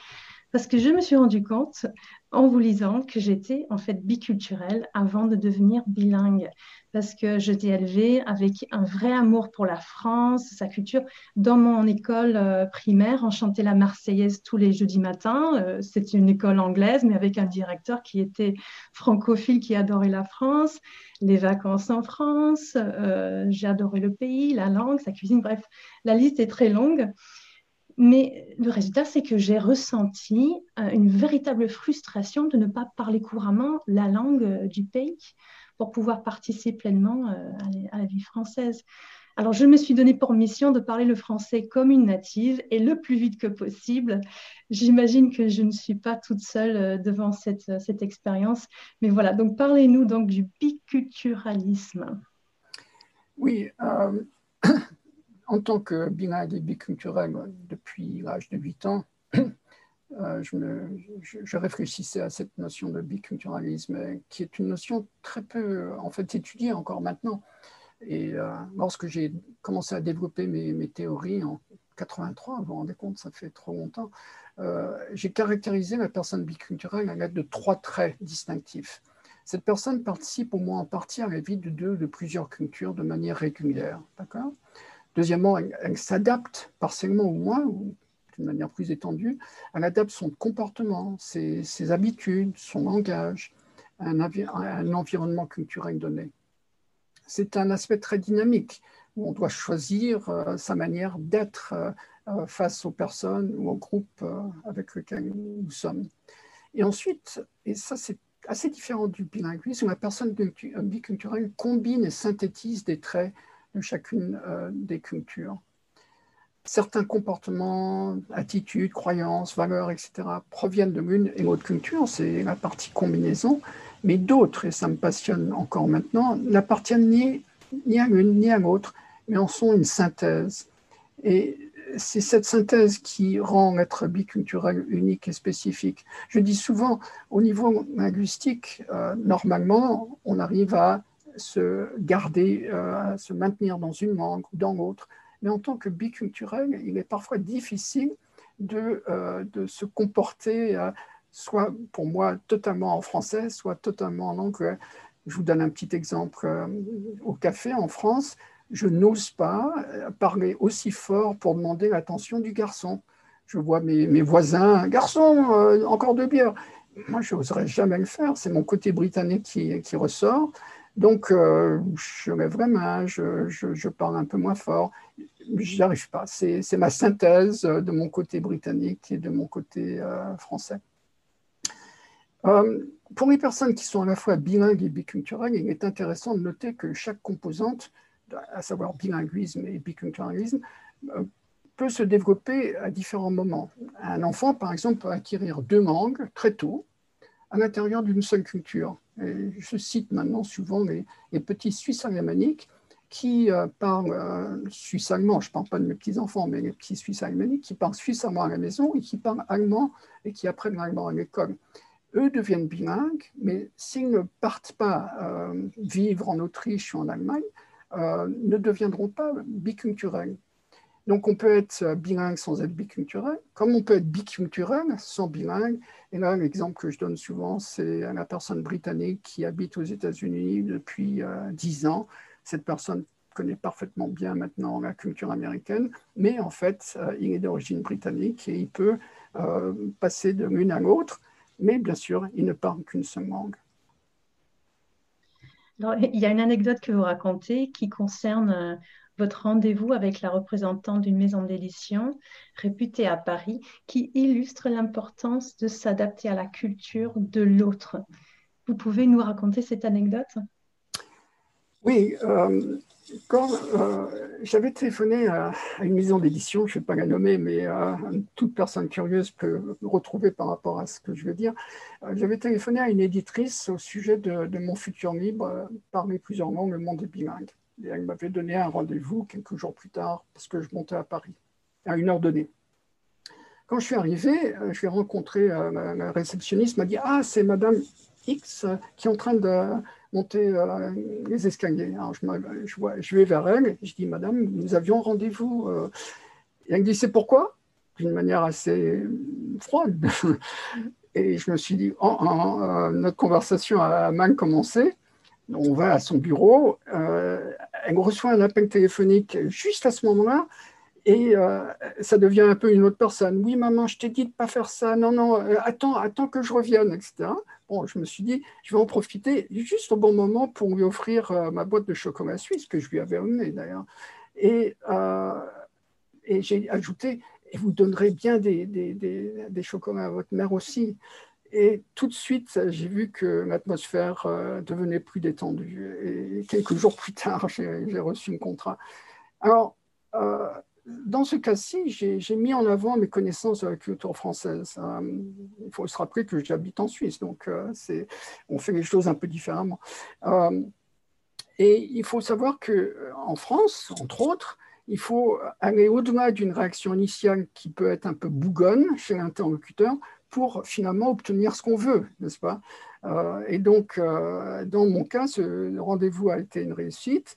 parce que je me suis rendu compte en vous lisant que j'étais en fait biculturelle avant de devenir bilingue parce que j'étais élevée avec un vrai amour pour la France, sa culture. Dans mon école euh, primaire, on chantait la Marseillaise tous les jeudis matins. Euh, c'était une école anglaise, mais avec un directeur qui était francophile, qui adorait la France, les vacances en France. Euh, j'ai adoré le pays, la langue, sa cuisine. Bref, la liste est très longue. Mais le résultat, c'est que j'ai ressenti une véritable frustration de ne pas parler couramment la langue du pays pour pouvoir participer pleinement euh, à la vie française. Alors, je me suis donné pour mission de parler le français comme une native et le plus vite que possible. J'imagine que je ne suis pas toute seule euh, devant cette, euh, cette expérience. Mais voilà, donc parlez-nous donc du biculturalisme. Oui, en tant que bilingue et biculturel depuis l'âge de 8 ans, euh, je, réfléchissais à cette notion de biculturalisme, qui est une notion très peu en fait étudiée encore maintenant. Et euh, lorsque j'ai commencé à développer mes, théories en 83, vous vous rendez compte, ça fait trop longtemps, euh, j'ai caractérisé la personne biculturelle à l'aide de trois traits distinctifs. Cette personne participe au moins en partie à la vie de deux de plusieurs cultures de manière régulière. D'accord? Deuxièmement, elle, s'adapte partiellement au moins, d'une manière plus étendue, elle adapte son comportement, ses, habitudes, son langage à un, environnement culturel donné. C'est un aspect très dynamique où on doit choisir euh, sa manière d'être euh, euh, face aux personnes ou aux groupes avec lesquels nous sommes. Et ensuite, et ça c'est assez différent du bilinguisme, la personne biculturelle combine et synthétise des traits de chacune des cultures certains comportements, attitudes, croyances, valeurs, etc., proviennent de l'une et l'autre culture, c'est la partie combinaison, mais d'autres, et ça me passionne encore maintenant, n'appartiennent ni, ni à l'une ni à l'autre, mais en sont une synthèse. Et c'est cette synthèse qui rend l'être biculturel unique et spécifique. Je dis souvent, au niveau linguistique, euh, normalement, on arrive à se garder, se maintenir dans une langue ou dans l'autre. Mais en tant que biculturel, il est parfois difficile de, de se comporter soit pour moi totalement en français, soit totalement en anglais. Je vous donne un petit exemple. Euh, au café en France, je n'ose pas parler aussi fort pour demander l'attention du garçon. Je vois mes, mes voisins, garçon, euh, encore deux bières. Moi, je n'oserais jamais le faire. C'est mon côté britannique qui, qui ressort. Donc, euh, je la main, je, parle un peu moins fort. J'y arrive pas. C'est ma synthèse de mon côté britannique et de mon côté français. Euh, pour les personnes qui sont à la fois bilingues et biculturelles, il est intéressant de noter que chaque composante, à savoir bilinguisme et biculturalisme, euh, peut se développer à différents moments. Un enfant, par exemple, peut acquérir deux langues très tôt à l'intérieur d'une seule culture. je cite maintenant souvent les, petits Suisses alémaniques qui euh, parlent suisse-allemand, je ne parle pas de mes petits-enfants, mais les petits Suisses alémaniques qui parlent suisse-allemand à la maison et qui parlent allemand et qui apprennent l'allemand à l'école eux deviennent bilingues, mais s'ils ne partent pas euh, vivre en Autriche ou en Allemagne, euh, ne deviendront pas biculturels. Donc on peut être bilingue sans être biculturel, comme on peut être biculturel sans bilingue. Et là, l'exemple que je donne souvent, c'est la personne britannique qui habite aux États-Unis depuis euh, dix ans. Cette personne connaît parfaitement bien maintenant la culture américaine, mais en fait, il est d'origine britannique et il peut passer de l'une à l'autre mais bien sûr, ils ne parlent qu'une seule langue. il y a une anecdote que vous racontez qui concerne euh, votre rendez-vous avec la représentante d'une maison d'édition réputée à Paris, qui illustre l'importance de s'adapter à la culture de l'autre. Vous pouvez nous raconter cette anecdote? Oui, euh, quand euh, j'avais téléphoné à, une maison d'édition, je ne vais pas la nommer, mais toute personne curieuse peut retrouver par rapport à ce que je veux dire, euh, j'avais téléphoné à une éditrice au sujet de, mon futur livre, parmi plusieurs langues, Le monde est bilingue. Et elle m'avait donné un rendez-vous quelques jours plus tard, parce que je montais à Paris, à une heure donnée. Quand je suis arrivé, je l'ai rencontré, la réceptionniste m'a dit Ah, c'est Madame X qui est en train de monter euh, les escaliers. Je, vais vers elle, je dis, Madame, nous avions rendez-vous. Euh. Et elle me dit, c'est pourquoi? D'une manière assez froide. Et je me suis dit, oh, oh, oh, notre conversation a mal commencé. On va à son bureau. Euh, elle reçoit un appel téléphonique juste à ce moment-là. Et ça devient un peu une autre personne. Oui, maman, je t'ai dit de ne pas faire ça. Non, non, attends, attends que je revienne, etc. Bon, je me suis dit, je vais en profiter juste au bon moment pour lui offrir euh, ma boîte de chocolat suisse que je lui avais emmenée d'ailleurs. Et, euh, j'ai ajouté, et vous donnerez bien des, des, des, chocolats à votre mère aussi. Et tout de suite, j'ai vu que l'atmosphère euh, devenait plus détendue. Et quelques jours plus tard, j'ai reçu un contrat. Alors, dans ce cas-ci, j'ai mis en avant mes connaissances de la culture française. Euh, il faut se rappeler que j'habite en Suisse, donc euh, on fait les choses un peu différemment. Euh, et il faut savoir qu'en France, entre autres, il faut aller au-delà d'une réaction initiale qui peut être un peu bougonne chez l'interlocuteur pour finalement obtenir ce qu'on veut, n'est-ce pas? Et donc, dans mon cas, ce rendez-vous a été une réussite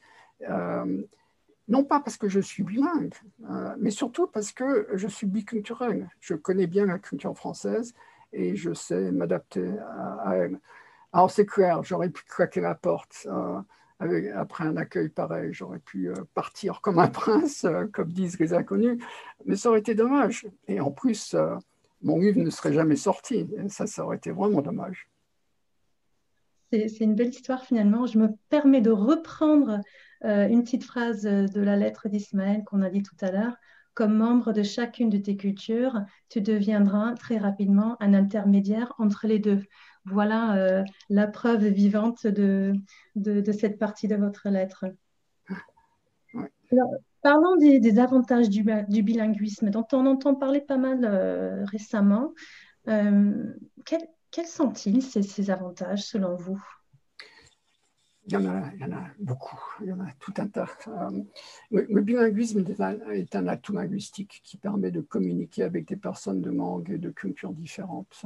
non pas parce que je suis bilingue, euh, mais surtout parce que je suis biculturel. Je connais bien la culture française et je sais m'adapter à, elle. Alors c'est clair, j'aurais pu claquer la porte euh, après un accueil pareil, j'aurais pu euh, partir comme un prince, comme disent les inconnus, mais ça aurait été dommage. Et en plus, mon livre ne serait jamais sorti. Ça, ça aurait été vraiment dommage. C'est une belle histoire finalement. Je me permets de reprendre euh, une petite phrase de la lettre d'Ismaël qu'on a dit tout à l'heure. Comme membre de chacune de tes cultures, tu deviendras très rapidement un intermédiaire entre les deux. Voilà euh, la preuve vivante de, de, cette partie de votre lettre. Parlons des, avantages du, bilinguisme, dont on entend parler pas mal euh, récemment. quels sont-ils, ces avantages, selon vous? Il y, en a, beaucoup, il y en a tout un tas. Euh, le, bilinguisme est un, atout linguistique qui permet de communiquer avec des personnes de langue et de cultures différentes.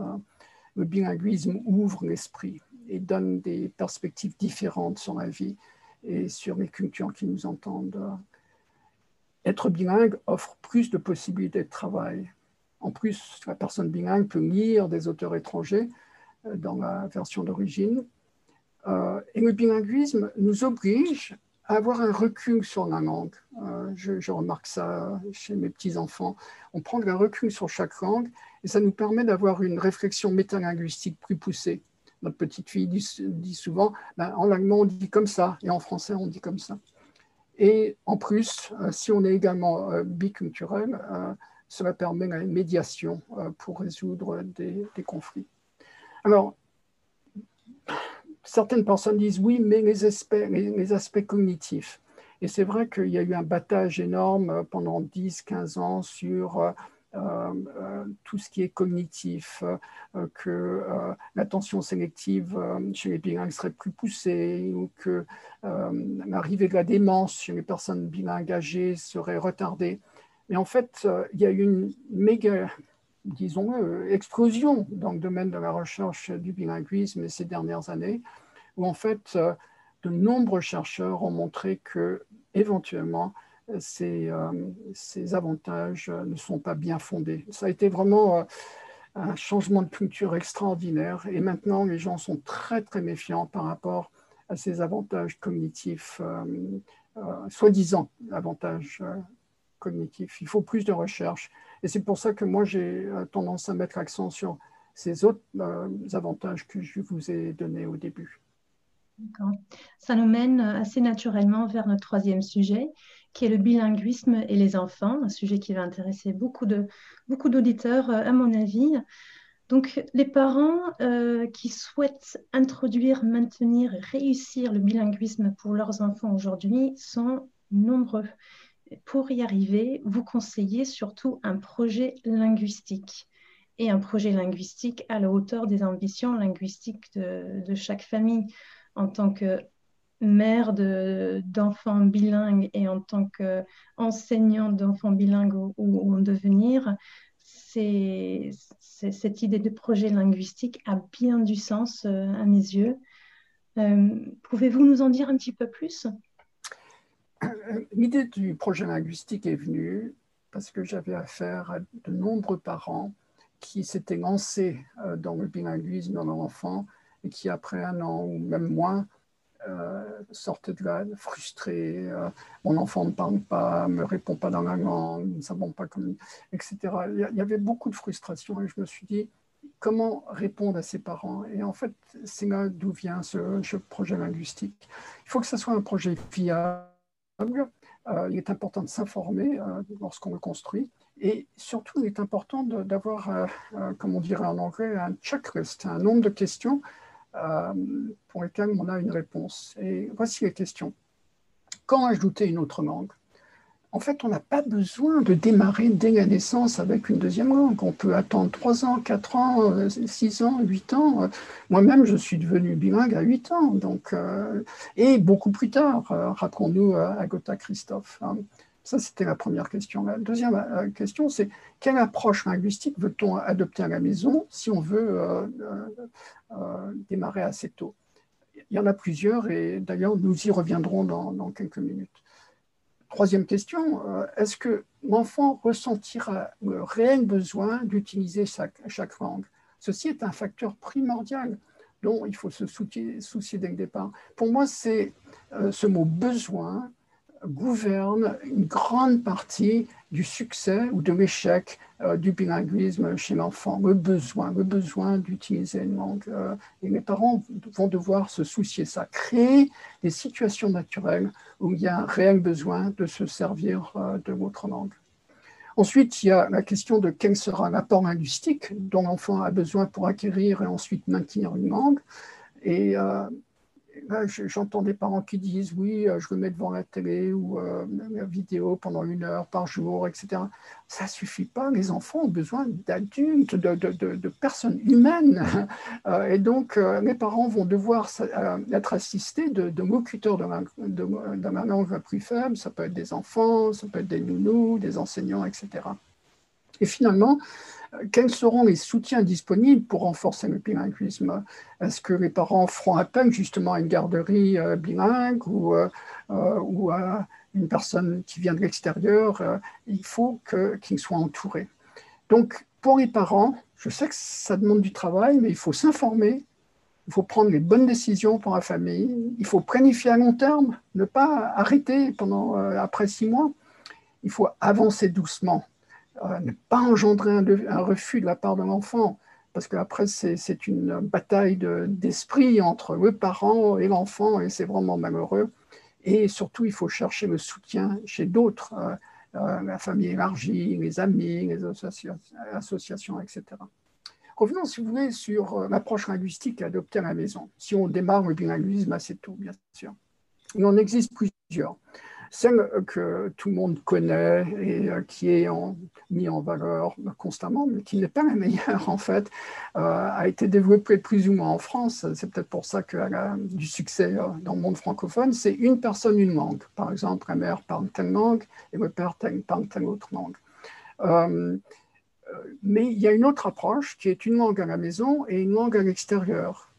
Le bilinguisme ouvre l'esprit. et donne des perspectives différentes sur la vie et sur les cultures qui nous entendent. Être bilingue offre plus de possibilités de travail. En plus, la personne bilingue peut lire des auteurs étrangers euh, dans la version d'origine. Euh, et le bilinguisme nous oblige à avoir un recul sur la langue. Euh, je, remarque ça chez mes petits-enfants. On prend un recul sur chaque langue et ça nous permet d'avoir une réflexion métalinguistique plus poussée. Notre petite fille dit, souvent, ben, en allemand on dit comme ça et en français on dit comme ça. Et en plus, euh, si on est également euh, biculturel, cela permet une médiation pour résoudre des, conflits. Alors, certaines personnes disent oui, mais les aspects, les, aspects cognitifs. Et c'est vrai qu'il y a eu un battage énorme euh, pendant 10-15 ans sur euh, euh, tout ce qui est cognitif, que l'attention sélective chez les bilingues serait plus poussée, ou que l'arrivée de la démence chez les personnes bilingues âgées serait retardée. Mais en fait, il y a eu une méga disons, explosion dans le domaine de la recherche du bilinguisme ces dernières années, où en fait, euh, de nombreux chercheurs ont montré que éventuellement ces, euh, ces avantages ne sont pas bien fondés. Ça a été vraiment euh, un changement de culture extraordinaire et maintenant les gens sont très très méfiants par rapport à ces avantages cognitifs, soi-disant avantages cognitifs. Il faut plus de recherche et c'est pour ça que moi, j'ai euh, tendance à mettre l'accent sur ces autres euh, avantages que je vous ai donnés au début. Ça nous mène assez naturellement vers notre troisième sujet, qui est le bilinguisme et les enfants, un sujet qui va intéresser beaucoup de beaucoup d'auditeurs, euh, à mon avis. Donc, les parents qui souhaitent introduire, maintenir réussir le bilinguisme pour leurs enfants aujourd'hui sont nombreux pour y arriver, vous conseillez surtout un projet linguistique et un projet linguistique à la hauteur des ambitions linguistiques de, chaque famille. En tant que mère d'enfants bilingues et en tant qu'enseignante d'enfants bilingues ou, en devenir, cette idée de projet linguistique a bien du sens euh, à mes yeux. Euh, pouvez-vous nous en dire un petit peu plus? L'idée du projet linguistique est venue parce que j'avais affaire à de nombreux parents qui s'étaient lancés euh, dans le bilinguisme dans leur enfant et qui, après un an ou même moins, euh, sortaient de là frustrés. Euh, mon enfant ne parle pas, me répond pas dans la langue, nous ne savons pas comment, etc. Il y avait beaucoup de frustration et je me suis dit, comment répondre à ces parents? Et en fait, c'est là d'où vient ce, projet linguistique. Il faut que ce soit un projet fiable euh, il est important de s'informer lorsqu'on le construit. Et surtout, il est important d'avoir, comme on dirait en anglais, un checklist, un nombre de questions pour lesquelles on a une réponse. Et voici les questions. Quand ajouter une autre langue? En fait, on n'a pas besoin de démarrer dès la naissance avec une deuxième langue. On peut attendre 3 ans, 4 ans, 6 ans, 8 ans. Moi-même, je suis devenu bilingue à 8 ans, donc, euh, et beaucoup plus tard, euh, rappelons-nous euh, Agota Christophe. Hein. Ça, c'était la première question. La deuxième question, c'est quelle approche linguistique veut-on adopter à la maison si on veut démarrer assez tôt? Il y en a plusieurs, et d'ailleurs, nous y reviendrons dans quelques minutes. Troisième question, euh, est-ce que l'enfant ressentira le réel besoin d'utiliser chaque, langue? Ceci est un facteur primordial dont il faut se soucier, dès le départ. Pour moi, c'est euh, ce mot besoin gouverne une grande partie du succès ou de l'échec euh, du bilinguisme chez l'enfant, le besoin, le besoin d'utiliser une langue. Euh, et les parents vont devoir se soucier de ça, créer des situations naturelles où il y a un réel besoin de se servir euh, de votre langue. Ensuite, il y a la question de quel sera l'apport linguistique dont l'enfant a besoin pour acquérir et ensuite maintenir une langue. Et j'entends des parents qui disent oui, euh, je me mets devant la télé ou euh, la vidéo pendant une heure par jour, etc. Ça suffit pas. Les enfants ont besoin d'adultes, de, personnes humaines. Euh, et donc, les parents vont devoir être assistés de, locuteurs la, de, la langue la plus faible. Ça peut être des enfants, ça peut être des nounous, des enseignants, etc. Et finalement, quels seront les soutiens disponibles pour renforcer le bilinguisme? Est-ce que les parents feront appel justement à une garderie bilingue ou, ou à une personne qui vient de l'extérieur? Il faut qu'ils soient entourés. Donc, pour les parents, je sais que ça demande du travail, mais il faut s'informer, il faut prendre les bonnes décisions pour la famille, il faut planifier à long terme, ne pas arrêter pendant, euh, après six mois. Il faut avancer doucement, euh, ne pas engendrer un, refus de la part de l'enfant, parce qu'après, c'est une bataille d'esprit entre le parent et l'enfant, et c'est vraiment malheureux. Et surtout, il faut chercher le soutien chez d'autres. Euh, euh, la famille élargie, les amis, les associations, etc. Revenons, si vous voulez, sur l'approche linguistique adoptée à la maison. Si on démarre le bilinguisme assez tôt, bien sûr. Il en existe plusieurs celle que tout le monde connaît et euh, qui est en, mis en valeur constamment, mais qui n'est pas la meilleure en fait, euh, a été développée plus ou moins en France. C'est peut-être pour ça qu'elle a du succès euh, dans le monde francophone. C'est une personne, une langue. Par exemple, la mère parle telle langue et le père parle telle autre langue. mais il y a une autre approche qui est une langue à la maison et une langue à l'extérieur.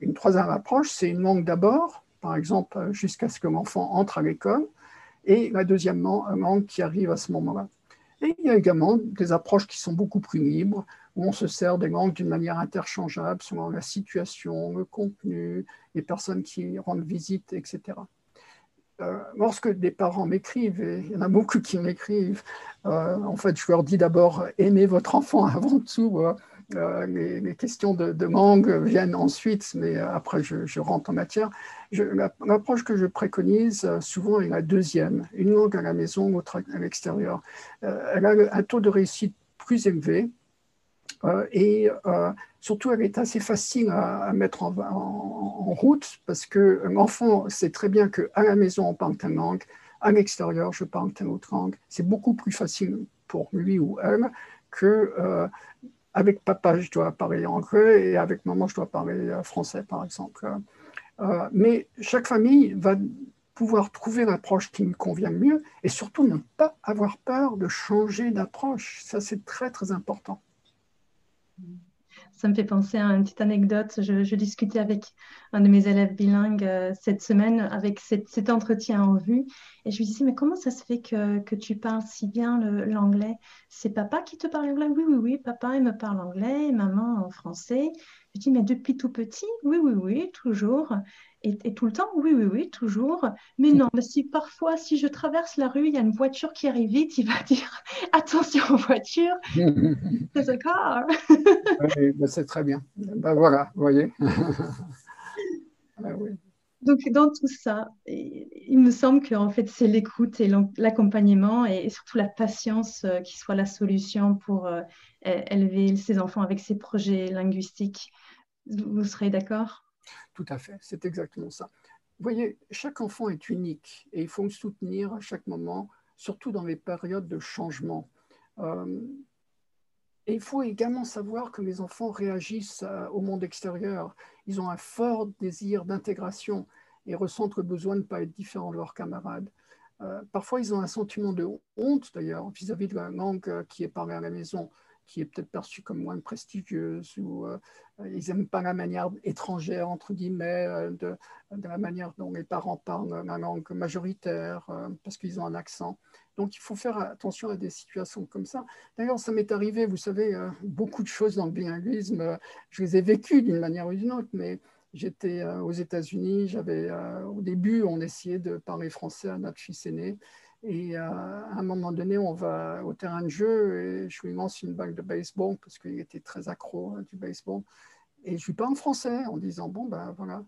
Une troisième approche, c'est une langue d'abord, par exemple, jusqu'à ce que l'enfant entre à l'école, et la deuxième langue qui arrive à ce moment-là. Et il y a également des approches qui sont beaucoup plus libres, où on se sert des langues d'une manière interchangeable selon la situation, le contenu, les personnes qui rendent visite, etc. Euh, lorsque des parents m'écrivent, et il y en a beaucoup qui m'écrivent, euh, en fait, je leur dis d'abord aimez votre enfant avant tout. Euh, euh, les, questions de, langue viennent ensuite, mais après je, rentre en matière. L'approche que je préconise euh, souvent est la deuxième, une langue à la maison, l'autre à l'extérieur. Euh, elle a un taux de réussite plus élevé et surtout elle est assez facile à, mettre en, route parce que l'enfant sait très bien qu'à la maison on parle telle langue, à l'extérieur je parle telle autre langue. C'est beaucoup plus facile pour lui ou elle que avec papa, je dois parler anglais et avec maman, je dois parler euh, français, par exemple. Euh, mais chaque famille va pouvoir trouver l'approche qui lui convient mieux et surtout ne pas avoir peur de changer d'approche. Ça, c'est très, très important. Ça me fait penser à une petite anecdote. Je, discutais avec un de mes élèves bilingues euh, cette semaine avec cet entretien en vue. Et je lui disais, mais comment ça se fait que, que tu parles si bien l'anglais? C'est papa qui te parle anglais? Oui, oui, oui, papa, il me parle anglais, maman en français. Je dis, mais depuis tout petit? Oui, oui, oui, toujours. Et, tout le temps, oui, oui, oui, toujours. Mais non, mais si parfois, si je traverse la rue, il y a une voiture qui arrive vite, il va dire attention un car. Ben, c'est très bien. Ben voilà, vous voyez. Ah Donc, dans tout ça, il me semble que en fait, c'est l'écoute et l'accompagnement et surtout la patience euh, qui soit la solution pour euh, élever ses enfants avec ces projets linguistiques. Vous serez d'accord? Tout à fait, c'est exactement ça. Vous voyez, chaque enfant est unique et il faut le soutenir à chaque moment, surtout dans les périodes de changement. Euh, et il faut également savoir que les enfants réagissent euh, au monde extérieur. Ils ont un fort désir d'intégration et ressentent le besoin de ne pas être différents de leurs camarades. Euh, parfois, ils ont un sentiment de honte, d'ailleurs, vis-à-vis de la langue qui est parlée à la maison qui est peut-être perçue comme moins prestigieuse, ou euh, ils n'aiment pas la manière étrangère, entre guillemets, euh, de, de, la manière dont les parents parlent la langue majoritaire, euh, parce qu'ils ont un accent. Donc il faut faire attention à des situations comme ça. D'ailleurs, ça m'est arrivé, vous savez, beaucoup de choses dans le bilinguisme, je les ai vécues d'une manière ou d'une autre, mais j'étais aux États-Unis, j'avais au début, on essayait de parler français à notre fils aîné, et euh, à un moment donné, on va au terrain de jeu et je lui lance une balle de baseball parce qu'il était très accro hein, du baseball. Et je lui parle français en disant Bon, ben voilà.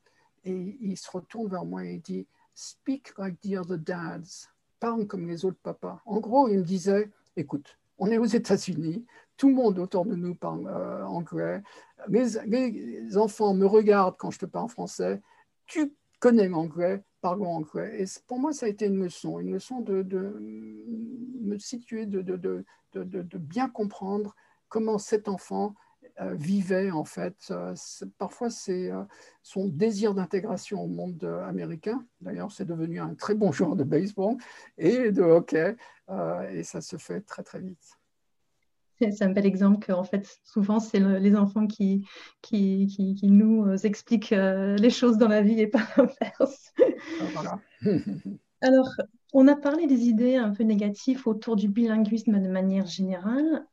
Et il se retourne vers moi et il dit Speak like the other dads. Parle comme les autres papas. En gros, il me disait Écoute, on est aux États-Unis, tout le monde autour de nous parle euh, anglais. Les enfants me regardent quand je te parle français. Tu connais l'anglais, et pour moi, ça a été une leçon, une leçon de, me situer, de, bien comprendre comment cet enfant euh, vivait en fait. Euh, parfois, c'est euh, son désir d'intégration au monde américain. D'ailleurs, c'est devenu un très bon joueur de baseball et de hockey, et ça se fait très très vite. C'est un bel exemple qu'en fait, souvent, c'est les enfants qui, qui, qui, nous euh, expliquent euh, les choses dans la vie et pas l'inverse. Ah, Alors, on a parlé des idées un peu négatives autour du bilinguisme de manière générale.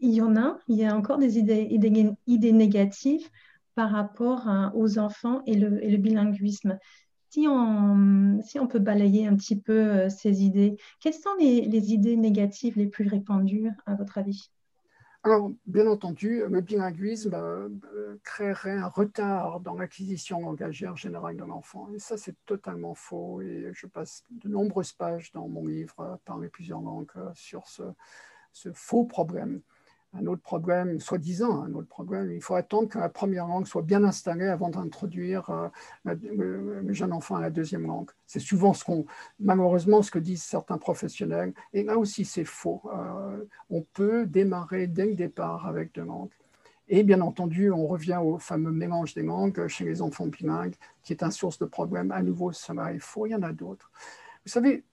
Il y en a, il y a encore des idées, idées, idées négatives par rapport aux enfants et le, et le bilinguisme. Si on, si on, peut balayer un petit peu euh, ces idées, quelles sont les, les, idées négatives les plus répandues à votre avis? Alors, bien entendu, le bilinguisme euh, euh, créerait un retard dans l'acquisition langagière générale de l'enfant. Et ça, c'est totalement faux. Et je passe de nombreuses pages dans mon livre, euh, parler plusieurs langues, sur ce faux problème un autre problème, soi-disant un autre problème, il faut attendre que la première langue soit bien installée avant d'introduire euh, le, jeune enfant à la deuxième langue. C'est souvent ce qu'on, malheureusement, ce que disent certains professionnels. Et là aussi, c'est faux. Euh, on peut démarrer dès le départ avec deux langues. Et bien entendu, on revient au fameux mélange des langues chez les enfants bilingues, qui est un source de problème. À nouveau, cela est faux. Il y en a d'autres. Vous savez,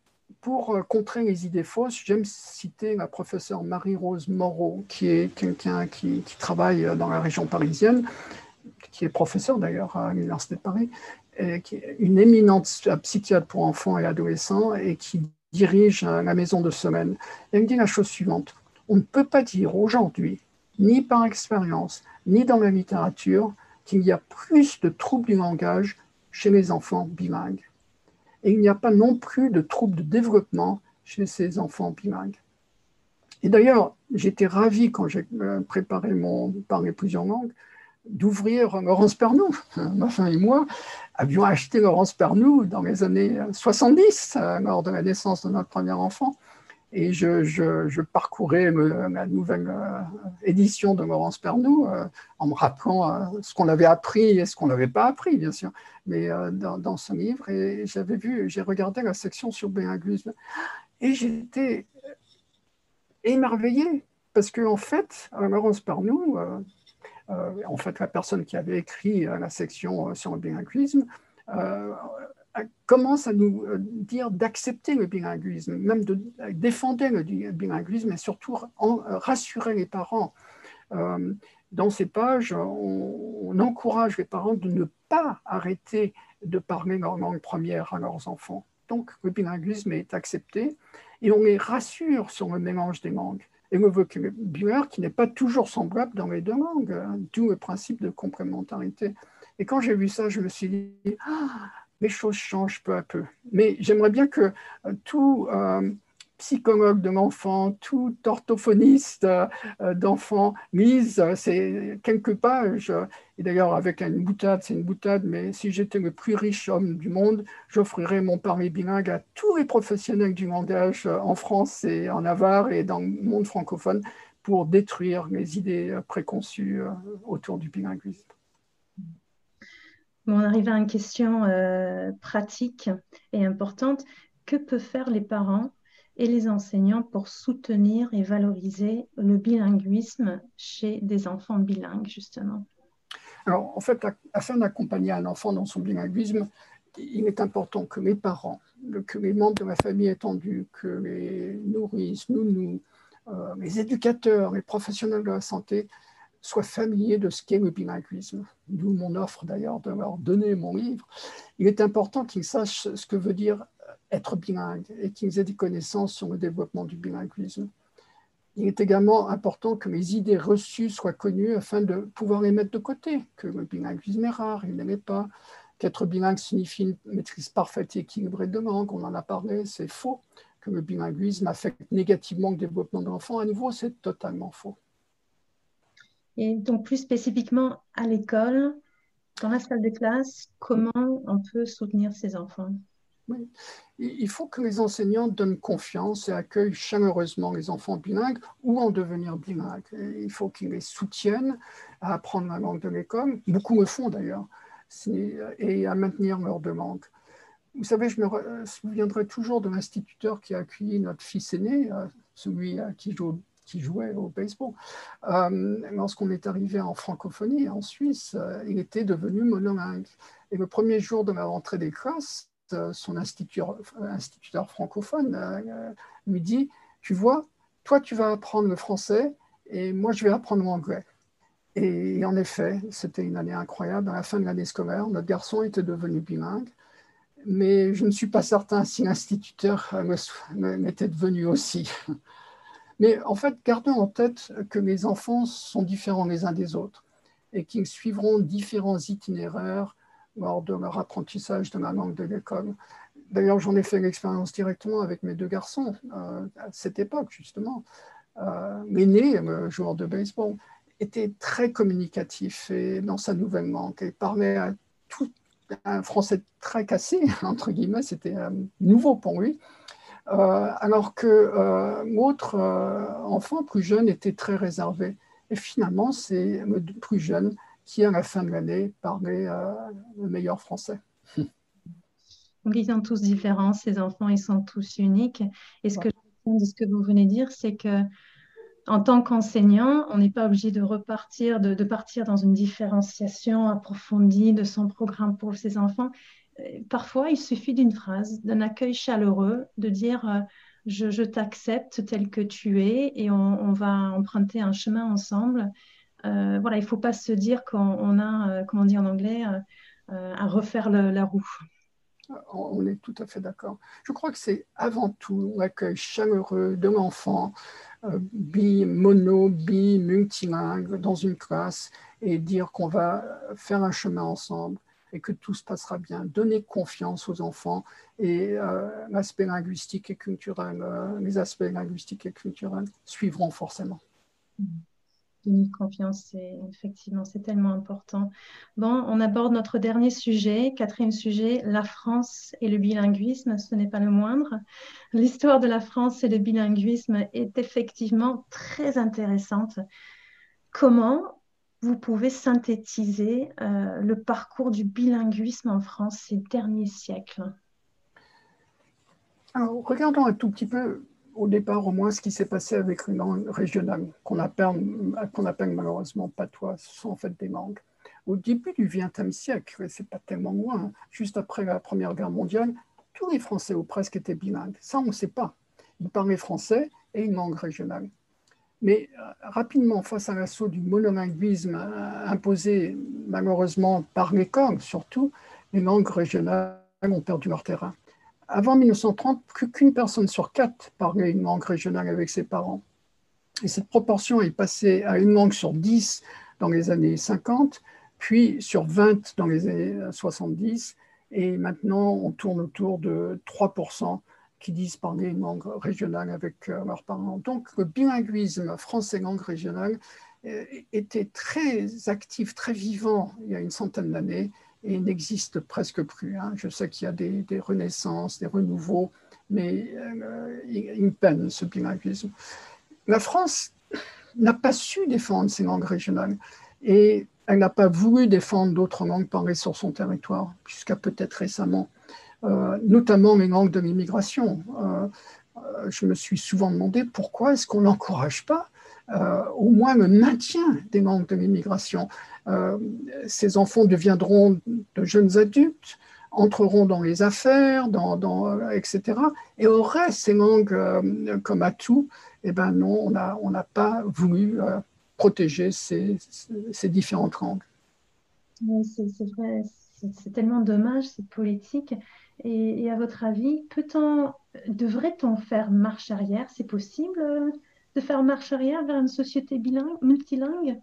pour euh, contrer les idées fausses, j'aime citer la professeure Marie-Rose Moreau, qui est quelqu'un qui, travaille dans la région parisienne, qui est professeure d'ailleurs à l'Université de Paris, qui est une éminente psychiatre pour enfants et adolescents et qui dirige la maison de semaine. Elle me dit la chose suivante, on ne peut pas dire aujourd'hui, ni par expérience, ni dans la littérature, qu'il y a plus de troubles du langage chez les enfants bilingues. Et il n'y a pas non plus de troubles de développement chez ces enfants bilingues. Et d'ailleurs, j'étais ravi quand j'ai euh, préparé mon parler plusieurs langues d'ouvrir Laurence Pernou. Ma femme et moi avions acheté Laurence Pernou dans les années 70, euh, lors de la naissance de notre premier enfant et je, parcourais la nouvelle euh, édition de Laurence Pernou euh, en me rappelant euh, ce qu'on avait appris et ce qu'on n'avait pas appris, bien sûr, mais dans, ce livre. Et j'avais vu, j'ai regardé la section sur bilinguisme et j'étais émerveillé parce qu'en en fait, Laurence Pernou, en fait, la personne qui avait écrit la section sur le bilinguisme, commence à nous euh, dire d'accepter le bilinguisme, même de défendre le bilinguisme et surtout euh, rassurer les parents. Euh, dans ces pages, on, encourage les parents de ne pas arrêter de parler leur langue première à leurs enfants. Donc, le bilinguisme est accepté et on les rassure sur le mélange des langues et le vocabulaire qui n'est pas toujours semblable dans les deux langues, hein, d'où le principe de complémentarité. Et quand j'ai vu ça, je me suis dit, ah, les choses changent peu à peu. Mais j'aimerais bien que euh, tout euh, psychologue de l'enfant, tout orthophoniste euh, d'enfant lise ces quelques pages. Et d'ailleurs, avec une boutade, c'est une boutade, mais si j'étais le plus riche homme du monde, j'offrirais mon parler bilingue à tous les professionnels du langage en France et en Navarre et dans le monde francophone pour détruire les idées préconçues autour du bilinguisme on arrive à une question euh, pratique et importante. Que peuvent faire les parents et les enseignants pour soutenir et valoriser le bilinguisme chez des enfants bilingues, justement? Alors, en fait, afin d'accompagner un enfant dans son bilinguisme, il est important que les parents, que les membres de la famille étendue, que les nourrices, nous, nous, euh, les éducateurs, les professionnels de la santé soient familiers de ce qu'est le bilinguisme, d'où mon offre d'ailleurs de leur donner mon livre. Il est important qu'ils sachent ce que veut dire être bilingue et qu'ils aient des connaissances sur le développement du bilinguisme. Il est également important que les idées reçues soient connues afin de pouvoir les mettre de côté, que le bilinguisme est rare, il n'aimait pas, qu'être bilingue signifie une maîtrise parfaite et équilibrée de langue, on en a parlé, c'est faux, que le bilinguisme affecte négativement le développement de l'enfant, à nouveau, c'est totalement faux. Et donc, plus spécifiquement à l'école, dans la salle de classe, comment on peut soutenir ces enfants? Il faut que les enseignants donnent confiance et accueillent chaleureusement les enfants bilingues ou en devenir bilingues. il faut qu'ils les soutiennent à apprendre la langue de l'école. Beaucoup le font d'ailleurs, et à maintenir leur demande. Vous savez, je me souviendrai toujours de l'instituteur qui a accueilli notre fils aîné, euh, celui qui joue qui jouait au baseball. Euh, lorsqu'on est arrivé en francophonie, en Suisse, euh, il était devenu monolingue. Et le premier jour de la rentrée des classes, euh, son instituteur, francophone lui dit, tu vois, toi tu vas apprendre le français et moi, je vais apprendre l'anglais. Et en effet, c'était une année incroyable. À la fin de l'année scolaire, notre garçon était devenu bilingue, mais je ne suis pas certain si l'instituteur m'était devenu aussi. Mais en fait, gardons en tête que les enfants sont différents les uns des autres et qu'ils suivront différents itinéraires lors de leur apprentissage de la langue de l'école. D'ailleurs, j'en ai fait l'expérience directement avec mes deux garçons euh, à cette époque, justement. Euh, L'aîné, le joueur de baseball, était très communicatif et dans sa nouvelle langue et parlait à tout un français très cassé, entre guillemets, c'était euh, nouveau pour lui. Euh, alors que euh, l'autre euh, enfant plus jeune était très réservé. Et finalement, c'est le plus jeune qui, à la fin de l'année, parlait le meilleur français. ils sont tous différents, ces enfants, ils sont tous uniques. Et ce que je de ce que vous venez de dire, c'est que en tant qu'enseignant, on n'est pas obligé de repartir, de, de, partir dans une différenciation approfondie de son programme pour ses enfants parfois, il suffit d'une phrase, d'un accueil chaleureux, de dire euh, je, t'accepte tel que tu es et on, va emprunter un chemin ensemble. Euh, voilà, il ne faut pas se dire qu'on a, euh, comment dire en anglais, à refaire la roue. On est tout à fait d'accord. Je crois que c'est avant tout l'accueil chaleureux de l'enfant, bi, mono, bi, multilingue, dans une classe, et dire qu'on va faire un chemin ensemble et que tout se passera bien. Donner confiance aux enfants et euh, l'aspect linguistique et culturel, euh, les aspects linguistiques et culturels suivront forcément. Donner confiance, c'est effectivement, c'est tellement important. Bon, on aborde notre dernier sujet, quatrième sujet, la France et le bilinguisme. Ce n'est pas le moindre. L'histoire de la France et le bilinguisme est effectivement très intéressante. Comment vous pouvez synthétiser euh, le parcours du bilinguisme en France ces derniers siècles regardons un tout petit peu au départ au moins ce qui s'est passé avec une langue régionale qu'on appelle, appelle malheureusement patois, ce sont en fait des langues. Au début du XXe siècle, c'est pas tellement loin, juste après la Première Guerre mondiale, tous les Français ou presque étaient bilingues. Ça, on ne sait pas. Ils parlaient français et une langue régionale. Mais euh, rapidement, face à l'assaut du monolinguisme euh, imposé malheureusement par l'école, surtout, les langues régionales ont perdu leur terrain. Avant 1930, plus qu'une personne sur quatre parlait une langue régionale avec ses parents. Et cette proportion est passée à une langue sur dix dans les années 50, puis sur 20 dans les années 70, et maintenant on tourne autour de 3% qui disent parler une langue régionale avec euh, leurs parents. Donc le bilinguisme français-langue régionale euh, était très actif, très vivant il y a une centaine d'années et n'existe presque plus. Hein. Je sais qu'il y a des, renaissances, des renouveaux, mais euh, il peine ce bilinguisme. La France n'a pas su défendre ses langues régionales et elle n'a pas voulu défendre d'autres langues parlées sur son territoire, jusqu'à peut-être récemment. Euh, notamment les langues de l'immigration. Euh, euh, je me suis souvent demandé pourquoi est-ce qu'on n'encourage pas au moins le maintien des langues de l'immigration. ces enfants deviendront de jeunes adultes, entreront dans les affaires, dans, etc. Et auraient ces langues comme atout. Eh bien non, on n'a pas voulu protéger ces, ces, différentes langues. c'est vrai, c'est tellement dommage, cette politique. Et, à votre avis, devrait-on faire marche arrière? C'est possible euh, de faire marche arrière vers une société bilingue, multilingue?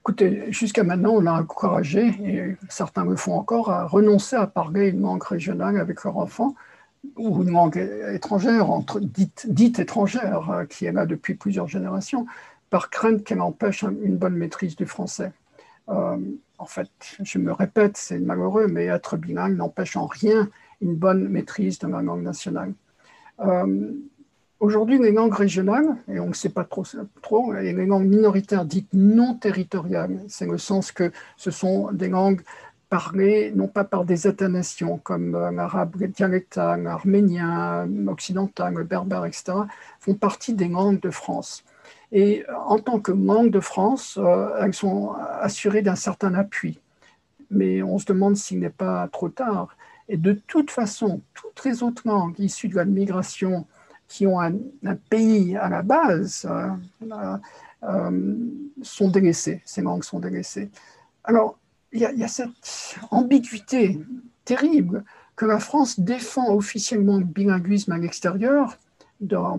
Écoutez, jusqu'à maintenant, on a encouragé, et certains le font encore, à renoncer à parler une langue régionale avec leurs enfants ou une langue étrangère, dite, dite étrangère, euh, qui est là depuis plusieurs générations, par crainte qu'elle empêche une bonne maîtrise du français. Euh, en fait, je me répète, c'est malheureux, mais être bilingue n'empêche en rien une bonne maîtrise de la langue nationale. Euh, aujourd'hui, les langues régionales, et on ne sait pas trop, trop, et les langues minoritaires dites non territoriales, c'est le sens que ce sont des langues parlées non pas par des États-nations comme l'arabe dialectal, l'arménien, l'occidental, le berbère, etc., font partie des langues de France. Et en tant que langue de France, euh, elles sont assurées d'un certain appui. Mais on se demande s'il n'est pas trop tard. Et de toute façon, toutes les autres langues issues de la migration qui ont un, pays à la base sont délaissés, ces langues sont délaissées. Alors, il y, a, cette ambiguïté terrible que la France défend officiellement le bilinguisme à l'extérieur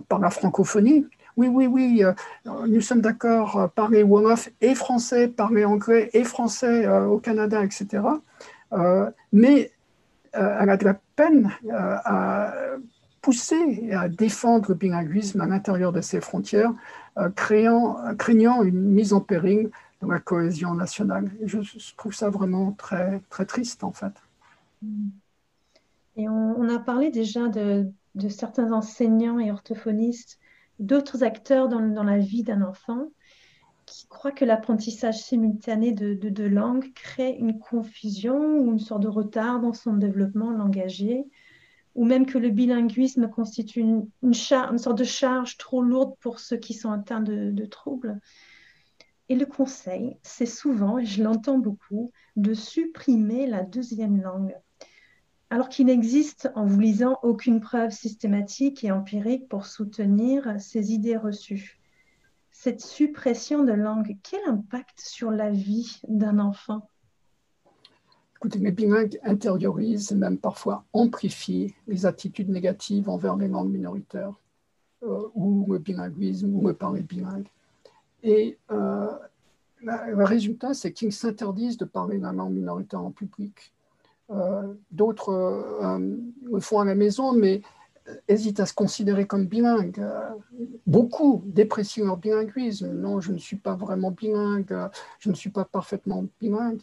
par la francophonie. Oui, oui, oui, euh, nous sommes d'accord, euh, parler Wolof et français, parler anglais et français euh, au Canada, etc. mais elle a de la peine à pousser et à défendre le bilinguisme à l'intérieur de ses frontières, craignant une mise en péril de la cohésion nationale. je, trouve ça vraiment très, très triste, en fait. Et on, a parlé déjà de, certains enseignants et orthophonistes, d'autres acteurs dans, la vie d'un enfant qui croient que l'apprentissage simultané de, de, langues crée une confusion ou une sorte de retard dans son développement langagier, ou même que le bilinguisme constitue une, une, sorte de charge trop lourde pour ceux qui sont atteints de troubles. Et le conseil, c'est souvent, et je l'entends beaucoup, de supprimer la deuxième langue. Alors qu'il n'existe, en vous lisant, aucune preuve systématique et empirique pour soutenir ces idées reçues. Cette suppression de langue, quel impact sur la vie d'un enfant? Écoutez, les bilingues intériorisent et même parfois amplifient les attitudes négatives envers les langues minoritaires, euh, ou le bilinguisme, ou le parler bilingue. Et euh, le résultat, c'est qu'ils s'interdisent de parler la langue minoritaire en public. Euh, d'autres euh, le font à la maison, mais hésitent à se considérer comme bilingues. beaucoup déprécient leur bilinguisme. Non, je ne suis pas vraiment bilingue, je ne suis pas parfaitement bilingue.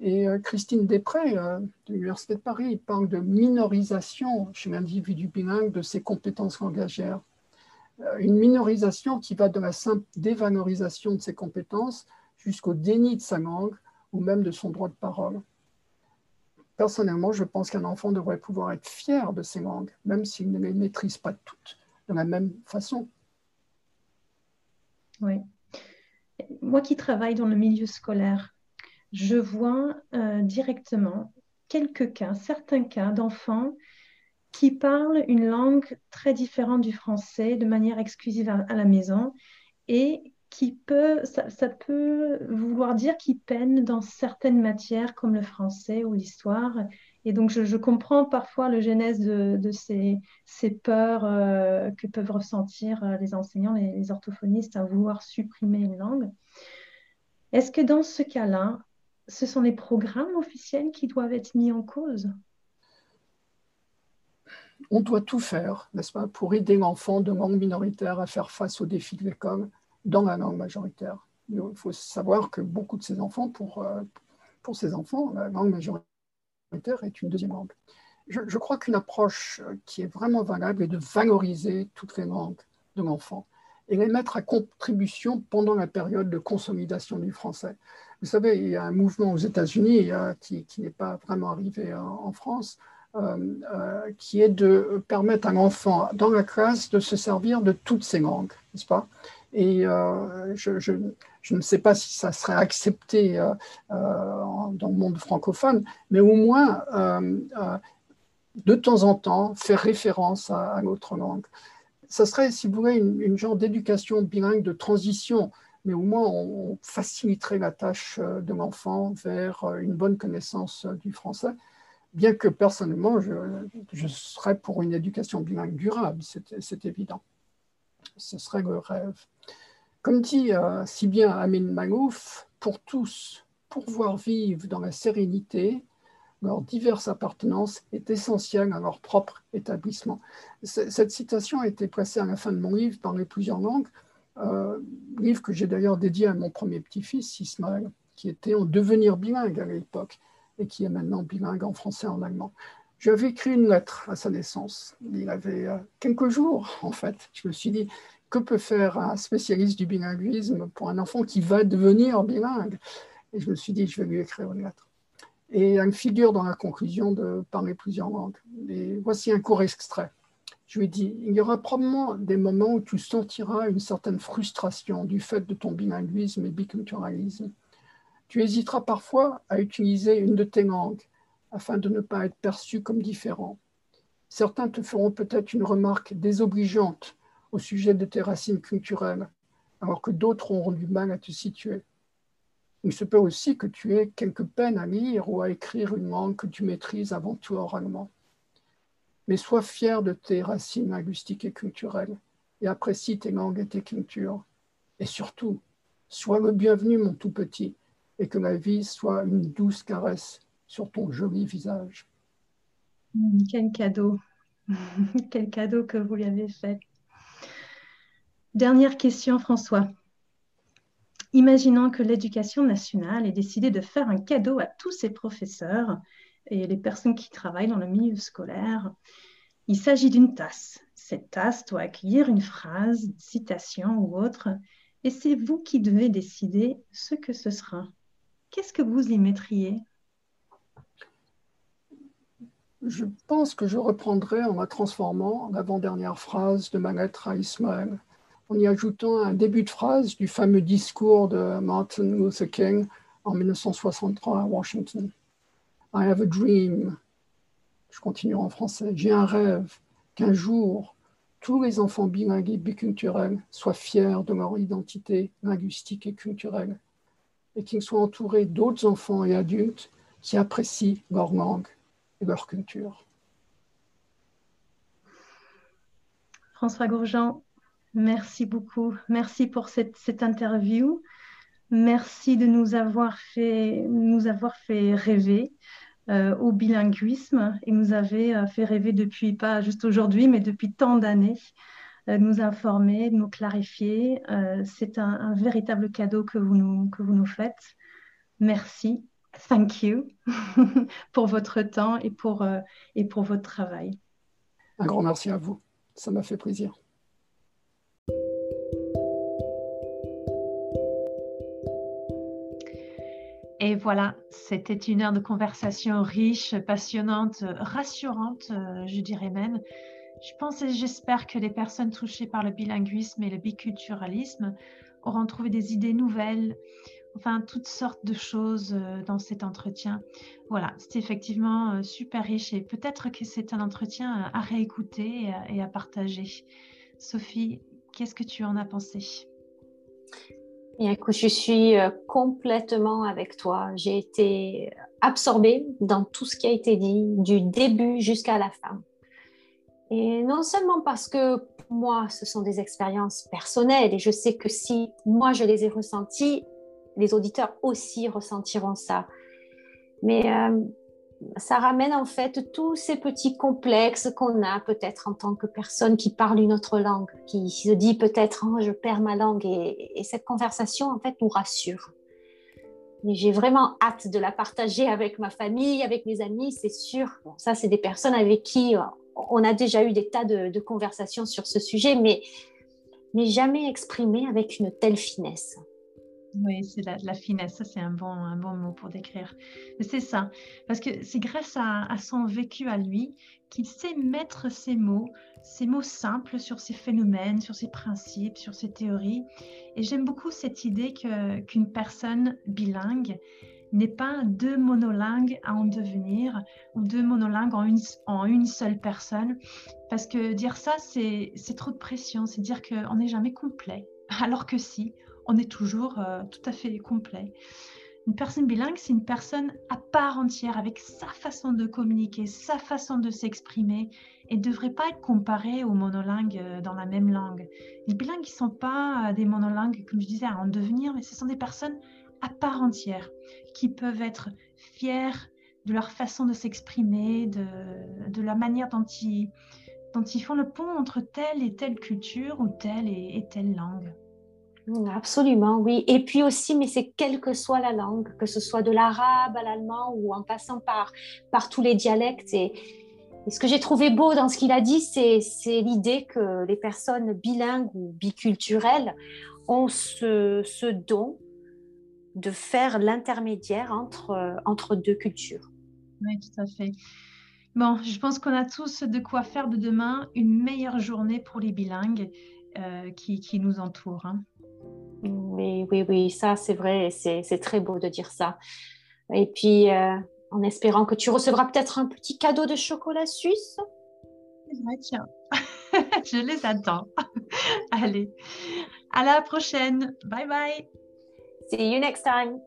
Et Christine Després, de l'Université de Paris, parle de minorisation chez l'individu bilingue de ses compétences langagières. Euh, une minorisation qui va de la simple dévalorisation de ses compétences jusqu'au déni de sa langue ou même de son droit de parole. Personnellement, je pense qu'un enfant devrait pouvoir être fier de ses langues, même s'il ne les maîtrise pas toutes de la même façon. Oui. Moi qui travaille dans le milieu scolaire, je vois euh, directement quelques cas, certains cas d'enfants qui parlent une langue très différente du français de manière exclusive à, la maison et qui peut, ça, peut vouloir dire qu'ils peinent dans certaines matières comme le français ou l'histoire. Et donc, je, comprends parfois le genèse de, ces, ces, peurs euh, que peuvent ressentir euh, les enseignants, les, les, orthophonistes à vouloir supprimer une langue. Est-ce que dans ce cas-là, ce sont les programmes officiels qui doivent être mis en cause? On doit tout faire, n'est-ce pas, pour aider l'enfant de langue minoritaire à faire face aux défis de l'école dans la langue majoritaire. Il faut savoir que beaucoup de ces enfants, pour, euh, pour ces enfants, la langue majoritaire est une deuxième langue. Je, crois qu'une approche qui est vraiment valable est de valoriser toutes les langues de l'enfant et les mettre à contribution pendant la période de consolidation du français. Vous savez, il y a un mouvement aux États-Unis euh, qui, qui n'est pas vraiment arrivé en France, euh, qui est de permettre à l'enfant dans la classe de se servir de toutes ces langues, n'est-ce pas? Et euh, je, ne sais pas si ça serait accepté dans le monde francophone, mais au moins, de temps en temps, faire référence à, l'autre langue. Ça serait, si vous voulez, une, genre d'éducation bilingue de transition mais au moins on faciliterait la tâche de l'enfant vers une bonne connaissance du français bien que personnellement, je, serais pour une éducation bilingue durable, c'est évident. Ce serait le rêve. Comme dit euh, si bien Amin Malouf, pour tous, pouvoir vivre dans la sérénité, leur diverse appartenance est essentielle à leur propre établissement. Cette citation a été placée à la fin de mon livre, Parler plusieurs langues, euh, livre que j'ai d'ailleurs dédié à mon premier petit-fils, Ismaël, qui était en devenir bilingue à l'époque et qui est maintenant bilingue en français et en allemand. J'avais écrit une lettre à sa naissance. Il avait euh, quelques jours, en fait. Je me suis dit, que peut faire un spécialiste du bilinguisme pour un enfant qui va devenir bilingue? Et je me suis dit, je vais lui écrire une lettre. Et elle figure dans la conclusion de parler plusieurs langues. Voici un court extrait. Je lui ai dit, il y aura probablement des moments où tu sentiras une certaine frustration du fait de ton bilinguisme et biculturalisme tu hésiteras parfois à utiliser une de tes langues afin de ne pas être perçu comme différent. certains te feront peut-être une remarque désobligeante au sujet de tes racines culturelles, alors que d'autres auront du mal à te situer. Il se peut aussi que tu aies quelques peines à lire ou à écrire une langue que tu maîtrises avant tout oralement. Mais sois fier de tes racines linguistiques et culturelles et apprécie tes langues et tes cultures. Et surtout, sois le bienvenu, mon tout petit, et que la vie soit une douce caresse sur ton joli visage. Quel cadeau, quel cadeau que vous lui avez fait. Dernière question, François. Imaginons que l'éducation nationale ait décidé de faire un cadeau à tous ses professeurs et les personnes qui travaillent dans le milieu scolaire. Il s'agit d'une tasse. Cette tasse doit accueillir une phrase, une citation ou autre, et c'est vous qui devez décider ce que ce sera. Qu'est-ce que vous y mettriez? Je pense que je reprendrai en la transformant l'avant-dernière phrase de ma lettre à Ismaël, en y ajoutant un début de phrase du fameux discours de Martin Luther King en 1963 à Washington. I have a dream. Je continue en français. J'ai un rêve qu'un jour, tous les enfants bilingues et biculturels soient fiers de leur identité linguistique et culturelle et qu'ils soient entourés d'autres enfants et adultes qui apprécient leur langue leur culture. François Gourjean, merci beaucoup. Merci pour cette, interview. Merci de nous avoir fait, nous avoir fait rêver euh, au bilinguisme et nous avez euh, fait rêver depuis, pas juste aujourd'hui, mais depuis tant d'années, euh, nous informer, nous clarifier. C'est un, un, véritable cadeau que vous nous, que vous nous faites. Merci. Thank you pour votre temps et pour, et pour votre travail. Un grand merci à vous. Ça m'a fait plaisir. Et voilà, c'était une heure de conversation riche, passionnante, rassurante, euh, je dirais même. Je pense et j'espère que les personnes touchées par le bilinguisme et le biculturalisme auront trouvé des idées nouvelles, enfin toutes sortes de choses euh, dans cet entretien. Voilà, c'était effectivement euh, super riche et peut-être que c'est un entretien à réécouter et à partager. Sophie, qu'est-ce que tu en as pensé? Écoute, je suis euh, complètement avec toi. J'ai été absorbée dans tout ce qui a été dit, du début jusqu'à la fin. Et non seulement parce que pour moi, ce sont des expériences personnelles et je sais que si moi je les ai ressenties, les auditeurs aussi ressentiront ça. Mais euh, ça ramène en fait tous ces petits complexes qu'on a peut-être en tant que personne qui parle une autre langue, qui se dit peut-être oh, je perds ma langue et, cette conversation en fait nous rassure. j'ai vraiment hâte de la partager avec ma famille, avec mes amis, c'est sûr. ça, c'est des personnes avec qui euh, on a déjà eu des tas de, conversations sur ce sujet, mais, mais jamais exprimé avec une telle finesse. Oui, c'est la, finesse, ça c'est un bon, un bon mot pour décrire. C'est ça, parce que c'est grâce à, son vécu à lui qu'il sait mettre ses mots, ces mots simples sur ces phénomènes, sur ces principes, sur ces théories. Et j'aime beaucoup cette idée qu'une personne bilingue n'est pas deux monolingues à en devenir ou deux monolingues en une, en une seule personne. Parce que dire ça, c'est trop de pression, c'est dire qu'on n'est jamais complet. Alors que si, on est toujours euh, tout à fait complet. Une personne bilingue, c'est une personne à part entière, avec sa façon de communiquer, sa façon de s'exprimer, et ne devrait pas être comparée aux monolingues euh, dans la même langue. Les bilingues, ne sont pas euh, des monolingues, comme je disais, à en devenir, mais ce sont des personnes à part entière, qui peuvent être fières de leur façon de s'exprimer, de, la manière dont ils, dont ils font le pont entre telle et telle culture ou telle et telle langue. Absolument, oui. Et puis aussi, mais c'est quelle que soit la langue, que ce soit de l'arabe à l'allemand ou en passant par, par tous les dialectes. Et, ce que j'ai trouvé beau dans ce qu'il a dit, c'est l'idée que les personnes bilingues ou biculturelles ont ce, ce don de faire l'intermédiaire entre, entre deux cultures. Oui, tout à fait. Bon, je pense qu'on a tous de quoi faire de demain une meilleure journée pour les bilingues euh, qui, qui, nous entourent. Hein. Oui, oui, oui, ça c'est vrai, c'est très beau de dire ça. Et puis, euh, en espérant que tu recevras peut-être un petit cadeau de chocolat suisse. tiens. Je les attends. Allez, à la prochaine. Bye bye. See you next time.